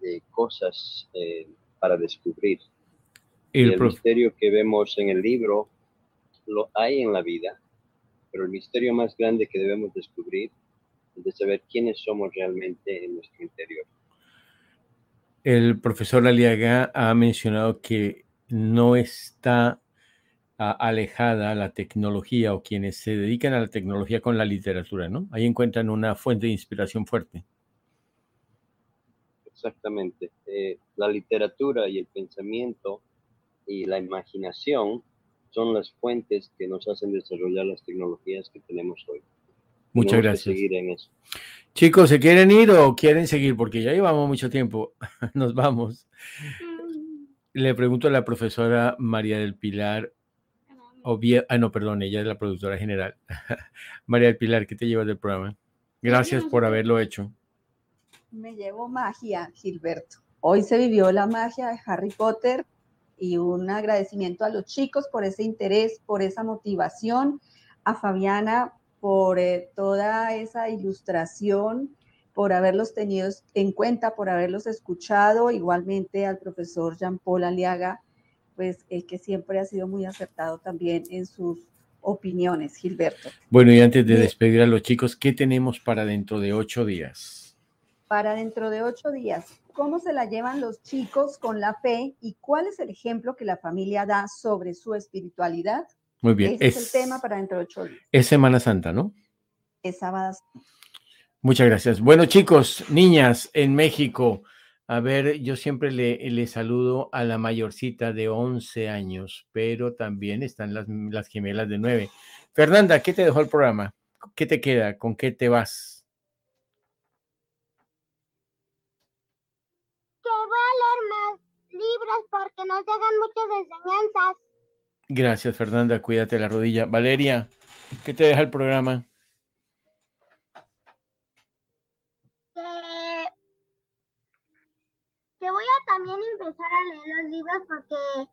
de cosas eh, para descubrir. El, el misterio que vemos en el libro lo hay en la vida, pero el misterio más grande que debemos descubrir de saber quiénes somos realmente en nuestro interior. El profesor Aliaga ha mencionado que no está alejada la tecnología o quienes se dedican a la tecnología con la literatura, ¿no? Ahí encuentran una fuente de inspiración fuerte. Exactamente. Eh, la literatura y el pensamiento y la imaginación son las fuentes que nos hacen desarrollar las tecnologías que tenemos hoy. Muchas gracias. Chicos, ¿se quieren ir o quieren seguir? Porque ya llevamos mucho tiempo. Nos vamos. Mm. Le pregunto a la profesora María del Pilar. Ah, no, perdón, ella es la productora general. María del Pilar, ¿qué te llevas del programa? Gracias por haberlo hecho. Me llevo magia, Gilberto. Hoy se vivió la magia de Harry Potter y un agradecimiento a los chicos por ese interés, por esa motivación, a Fabiana por eh, toda esa ilustración, por haberlos tenido en cuenta, por haberlos escuchado, igualmente al profesor Jean Paul Aliaga, pues eh, que siempre ha sido muy acertado también en sus opiniones, Gilberto. Bueno, y antes de despedir a los chicos, ¿qué tenemos para dentro de ocho días? para dentro de ocho días. ¿Cómo se la llevan los chicos con la fe y cuál es el ejemplo que la familia da sobre su espiritualidad? Muy bien. Ese es, el tema para dentro de ocho días. Es Semana Santa, ¿no? Es sábado. Muchas gracias. Bueno, chicos, niñas en México. A ver, yo siempre le, le, saludo a la mayorcita de 11 años, pero también están las, las gemelas de 9. Fernanda, ¿qué te dejó el programa? ¿Qué te queda? ¿Con qué te vas? Que voy a leer más libros porque nos dejan muchas enseñanzas. Gracias, Fernanda. Cuídate la rodilla. Valeria, ¿qué te deja el programa? Que, que voy a también empezar a leer los libros porque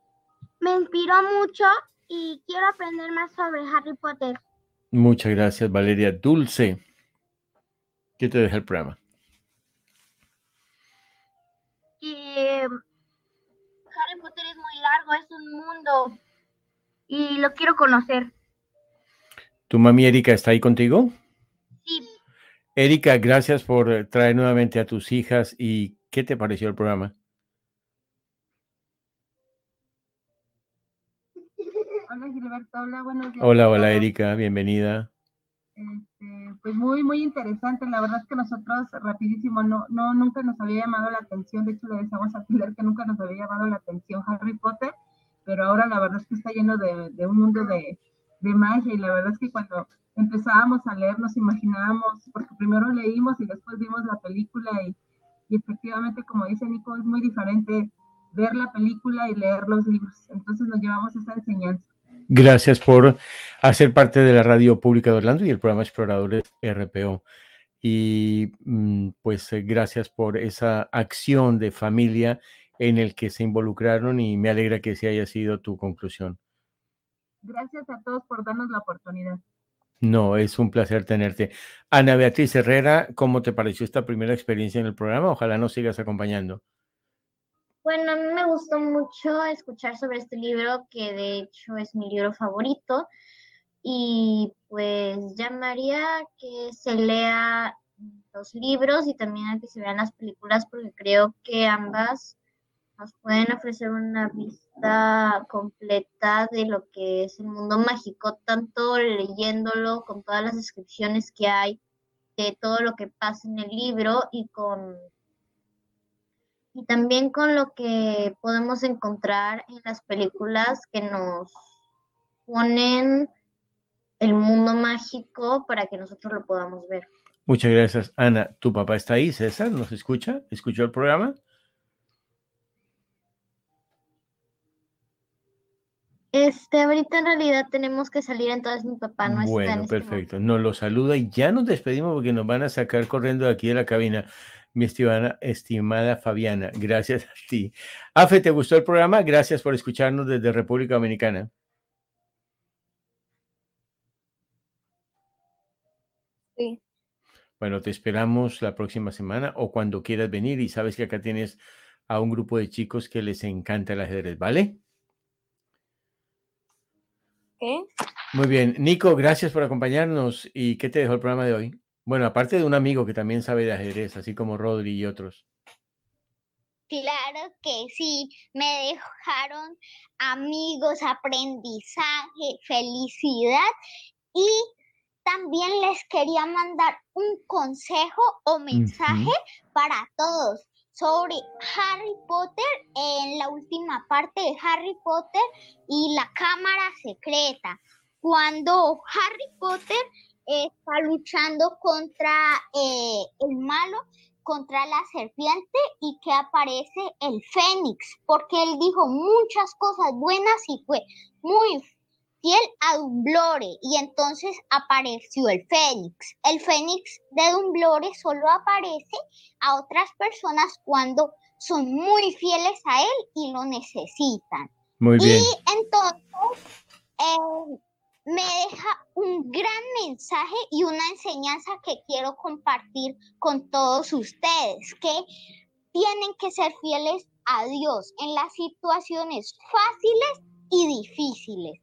me inspiró mucho y quiero aprender más sobre Harry Potter. Muchas gracias, Valeria. Dulce, ¿qué te deja el programa? Que Harry Potter es muy largo, es un mundo y lo quiero conocer. ¿Tu mami Erika está ahí contigo? Sí. Erika, gracias por traer nuevamente a tus hijas y ¿qué te pareció el programa? Hola Gilberto, hola, buenos días. Hola, hola Erika, bienvenida. Este, pues muy, muy interesante. La verdad es que nosotros rapidísimo, no, no, nunca nos había llamado la atención. De hecho, le decíamos a Pilar que nunca nos había llamado la atención Harry Potter, pero ahora la verdad es que está lleno de, de un mundo de, de magia y la verdad es que cuando empezábamos a leer nos imaginábamos, porque primero leímos y después vimos la película y, y efectivamente, como dice Nico, es muy diferente ver la película y leer los libros. Entonces nos llevamos esa enseñanza. Gracias por hacer parte de la radio pública de Orlando y el programa Exploradores RPO. Y mm, pues eh, gracias por esa acción de familia en el que se involucraron y me alegra que ese haya sido tu conclusión. Gracias a todos por darnos la oportunidad. No, es un placer tenerte. Ana Beatriz Herrera, ¿cómo te pareció esta primera experiencia en el programa? Ojalá nos sigas acompañando. Bueno, a mí me gustó mucho escuchar sobre este libro, que de hecho es mi libro favorito. Y pues llamaría que se lea los libros y también a que se vean las películas, porque creo que ambas nos pueden ofrecer una vista completa de lo que es el mundo mágico, tanto leyéndolo con todas las descripciones que hay de todo lo que pasa en el libro y con y también con lo que podemos encontrar en las películas que nos ponen el mundo mágico para que nosotros lo podamos ver. Muchas gracias, Ana. ¿Tu papá está ahí, César? ¿Nos escucha? ¿Escuchó el programa? Este, ahorita en realidad tenemos que salir, entonces mi papá no está. Bueno, perfecto. Nos lo saluda y ya nos despedimos porque nos van a sacar corriendo de aquí de la cabina mi estimada, estimada Fabiana. Gracias a ti. Afe, ¿te gustó el programa? Gracias por escucharnos desde República Dominicana. Sí. Bueno, te esperamos la próxima semana o cuando quieras venir y sabes que acá tienes a un grupo de chicos que les encanta el ajedrez, ¿vale? ¿Qué? Muy bien. Nico, gracias por acompañarnos. ¿Y qué te dejó el programa de hoy? Bueno, aparte de un amigo que también sabe de ajedrez, así como Rodri y otros. Claro que sí, me dejaron amigos, aprendizaje, felicidad y también les quería mandar un consejo o mensaje para todos sobre Harry Potter en la última parte de Harry Potter y la cámara secreta. Cuando Harry Potter está luchando contra eh, el malo, contra la serpiente y que aparece el fénix, porque él dijo muchas cosas buenas y fue muy fiel a Dumblore y entonces apareció el fénix. El fénix de Dumblore solo aparece a otras personas cuando son muy fieles a él y lo necesitan. Muy bien. Y entonces eh, me deja un gran mensaje y una enseñanza que quiero compartir con todos ustedes, que tienen que ser fieles a Dios en las situaciones fáciles y difíciles.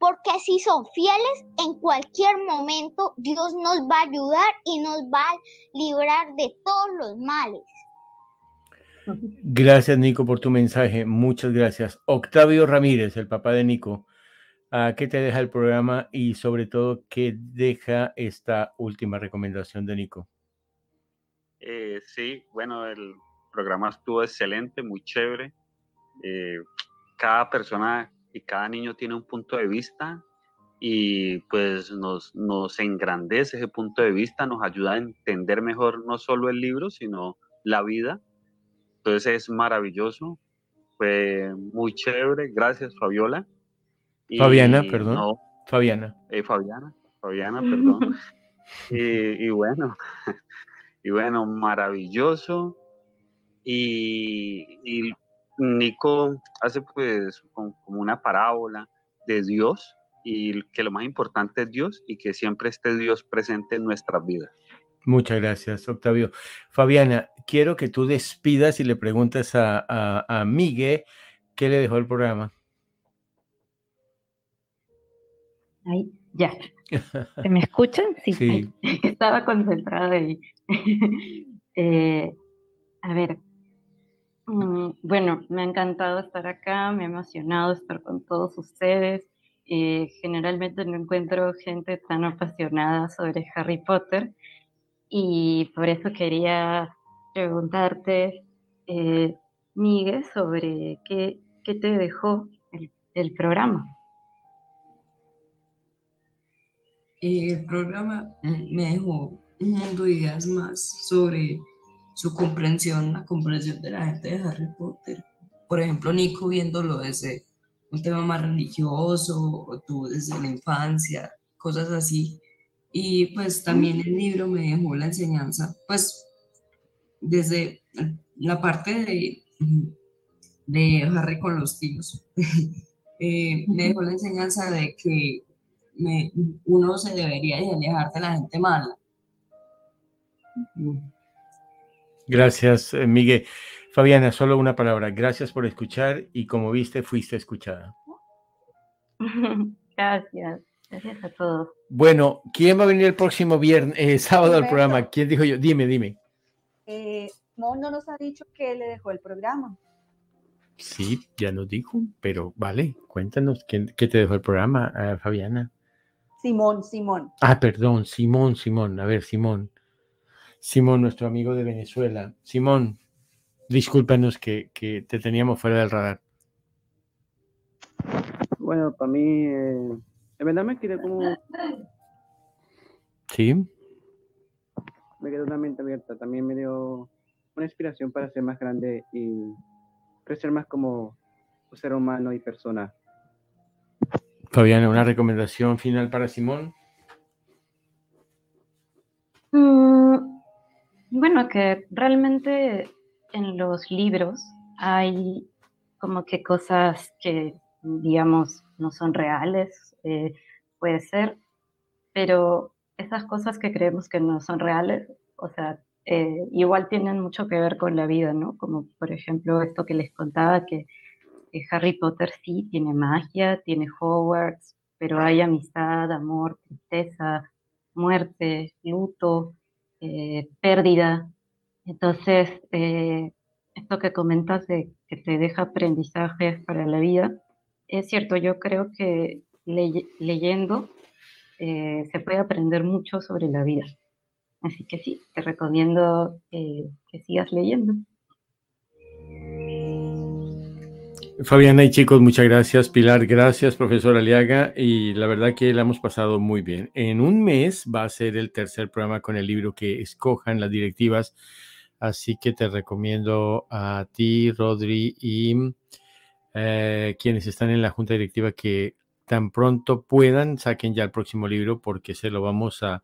Porque si son fieles, en cualquier momento Dios nos va a ayudar y nos va a librar de todos los males. Gracias, Nico, por tu mensaje. Muchas gracias. Octavio Ramírez, el papá de Nico, ¿a ¿qué te deja el programa y sobre todo qué deja esta última recomendación de Nico? Eh, sí, bueno, el programa estuvo excelente, muy chévere. Eh, cada persona y cada niño tiene un punto de vista y pues nos, nos engrandece ese punto de vista, nos ayuda a entender mejor no solo el libro, sino la vida. Entonces es maravilloso, fue muy chévere, gracias Fabiola. Fabiana, perdón. Fabiana. Eh, Fabiana, Fabiana, perdón. y, bueno, y bueno, maravilloso. y Nico hace pues como una parábola de Dios y que lo más importante es Dios y que siempre esté Dios presente en nuestras vidas. Muchas gracias, Octavio. Fabiana, quiero que tú despidas y le preguntes a, a, Miguel qué le dejó el programa. Ay, ya. ¿Se me escuchan? Sí. Estaba concentrada ahí. Eh, a ver, bueno, me ha encantado estar acá, me ha emocionado estar con todos ustedes. Eh, generalmente no encuentro gente tan apasionada sobre Harry Potter y por eso quería preguntarte, eh, Miguel, sobre qué, qué, te dejó el, el programa. El programa me dejó un mundo de ideas más sobre su comprensión, la comprensión de la gente de Harry Potter. Por ejemplo, Nico viéndolo desde un tema más religioso, o tú desde la infancia, cosas así. Y pues también el libro me dejó la enseñanza, pues desde la parte de, de Harry con los tíos, eh, me dejó la enseñanza de que uno se debería alejar de la gente mala. Gracias, eh, Miguel. Fabiana, solo una palabra. Gracias por escuchar y como viste, fuiste escuchada. Gracias. Gracias a todos. Bueno, ¿quién va a venir el próximo viernes, eh, sábado al programa? ¿Quién dijo yo? Dime, dime. Eh, no nos ha dicho que le dejó el programa. Sí, ya nos dijo, pero vale, cuéntanos, ¿qué, qué te dejó el programa, ah, Fabiana? Simón, Simón. Ah, perdón, Simón, Simón. A ver, Simón. Simón, nuestro amigo de Venezuela. Simón, discúlpanos que, te teníamos fuera del radar. Bueno, para mí, eh, en verdad me quedé como... Sí. Me quedó una mente abierta. También me dio una inspiración para ser más grande y crecer más como ser humano y persona. Fabiana, una recomendación final para Simón. Mm, bueno, que realmente en los libros hay como que cosas que, digamos, no son reales, eh, puede ser, pero esas cosas que creemos que no son reales, o sea, eh, igual tienen mucho que ver con la vida, ¿no? Como por ejemplo esto que les contaba, que, Harry Potter sí tiene magia, tiene Hogwarts, pero hay amistad, amor, tristeza, muerte, luto, eh, pérdida. Entonces, eh, esto que comentas de que te deja aprendizajes para la vida, es cierto, yo creo que leyendo eh, se puede aprender mucho sobre la vida. Así que sí, te recomiendo que sigas leyendo. Fabiana y chicos, muchas gracias. Pilar, gracias, profesor Aliaga. Y la verdad que la hemos pasado muy bien. En un mes va a ser el tercer programa con el libro que escojan las directivas. Así que te recomiendo a ti, Rodri, y eh, quienes están en la junta directiva que tan pronto puedan saquen ya el próximo libro porque se lo vamos a,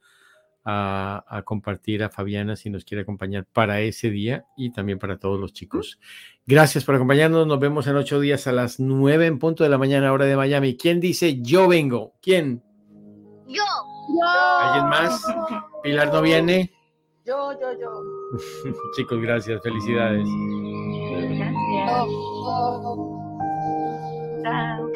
a, compartir a Fabiana si nos quiere acompañar para ese día y también para todos los chicos. Gracias por acompañarnos. Nos vemos en ocho días a las nueve en punto de la mañana, hora de Miami. ¿Quién dice yo vengo? ¿Quién? Yo. ¿Alguien más? ¿Pilar no viene? Yo, yo, yo. Chicos, gracias. Felicidades. Gracias.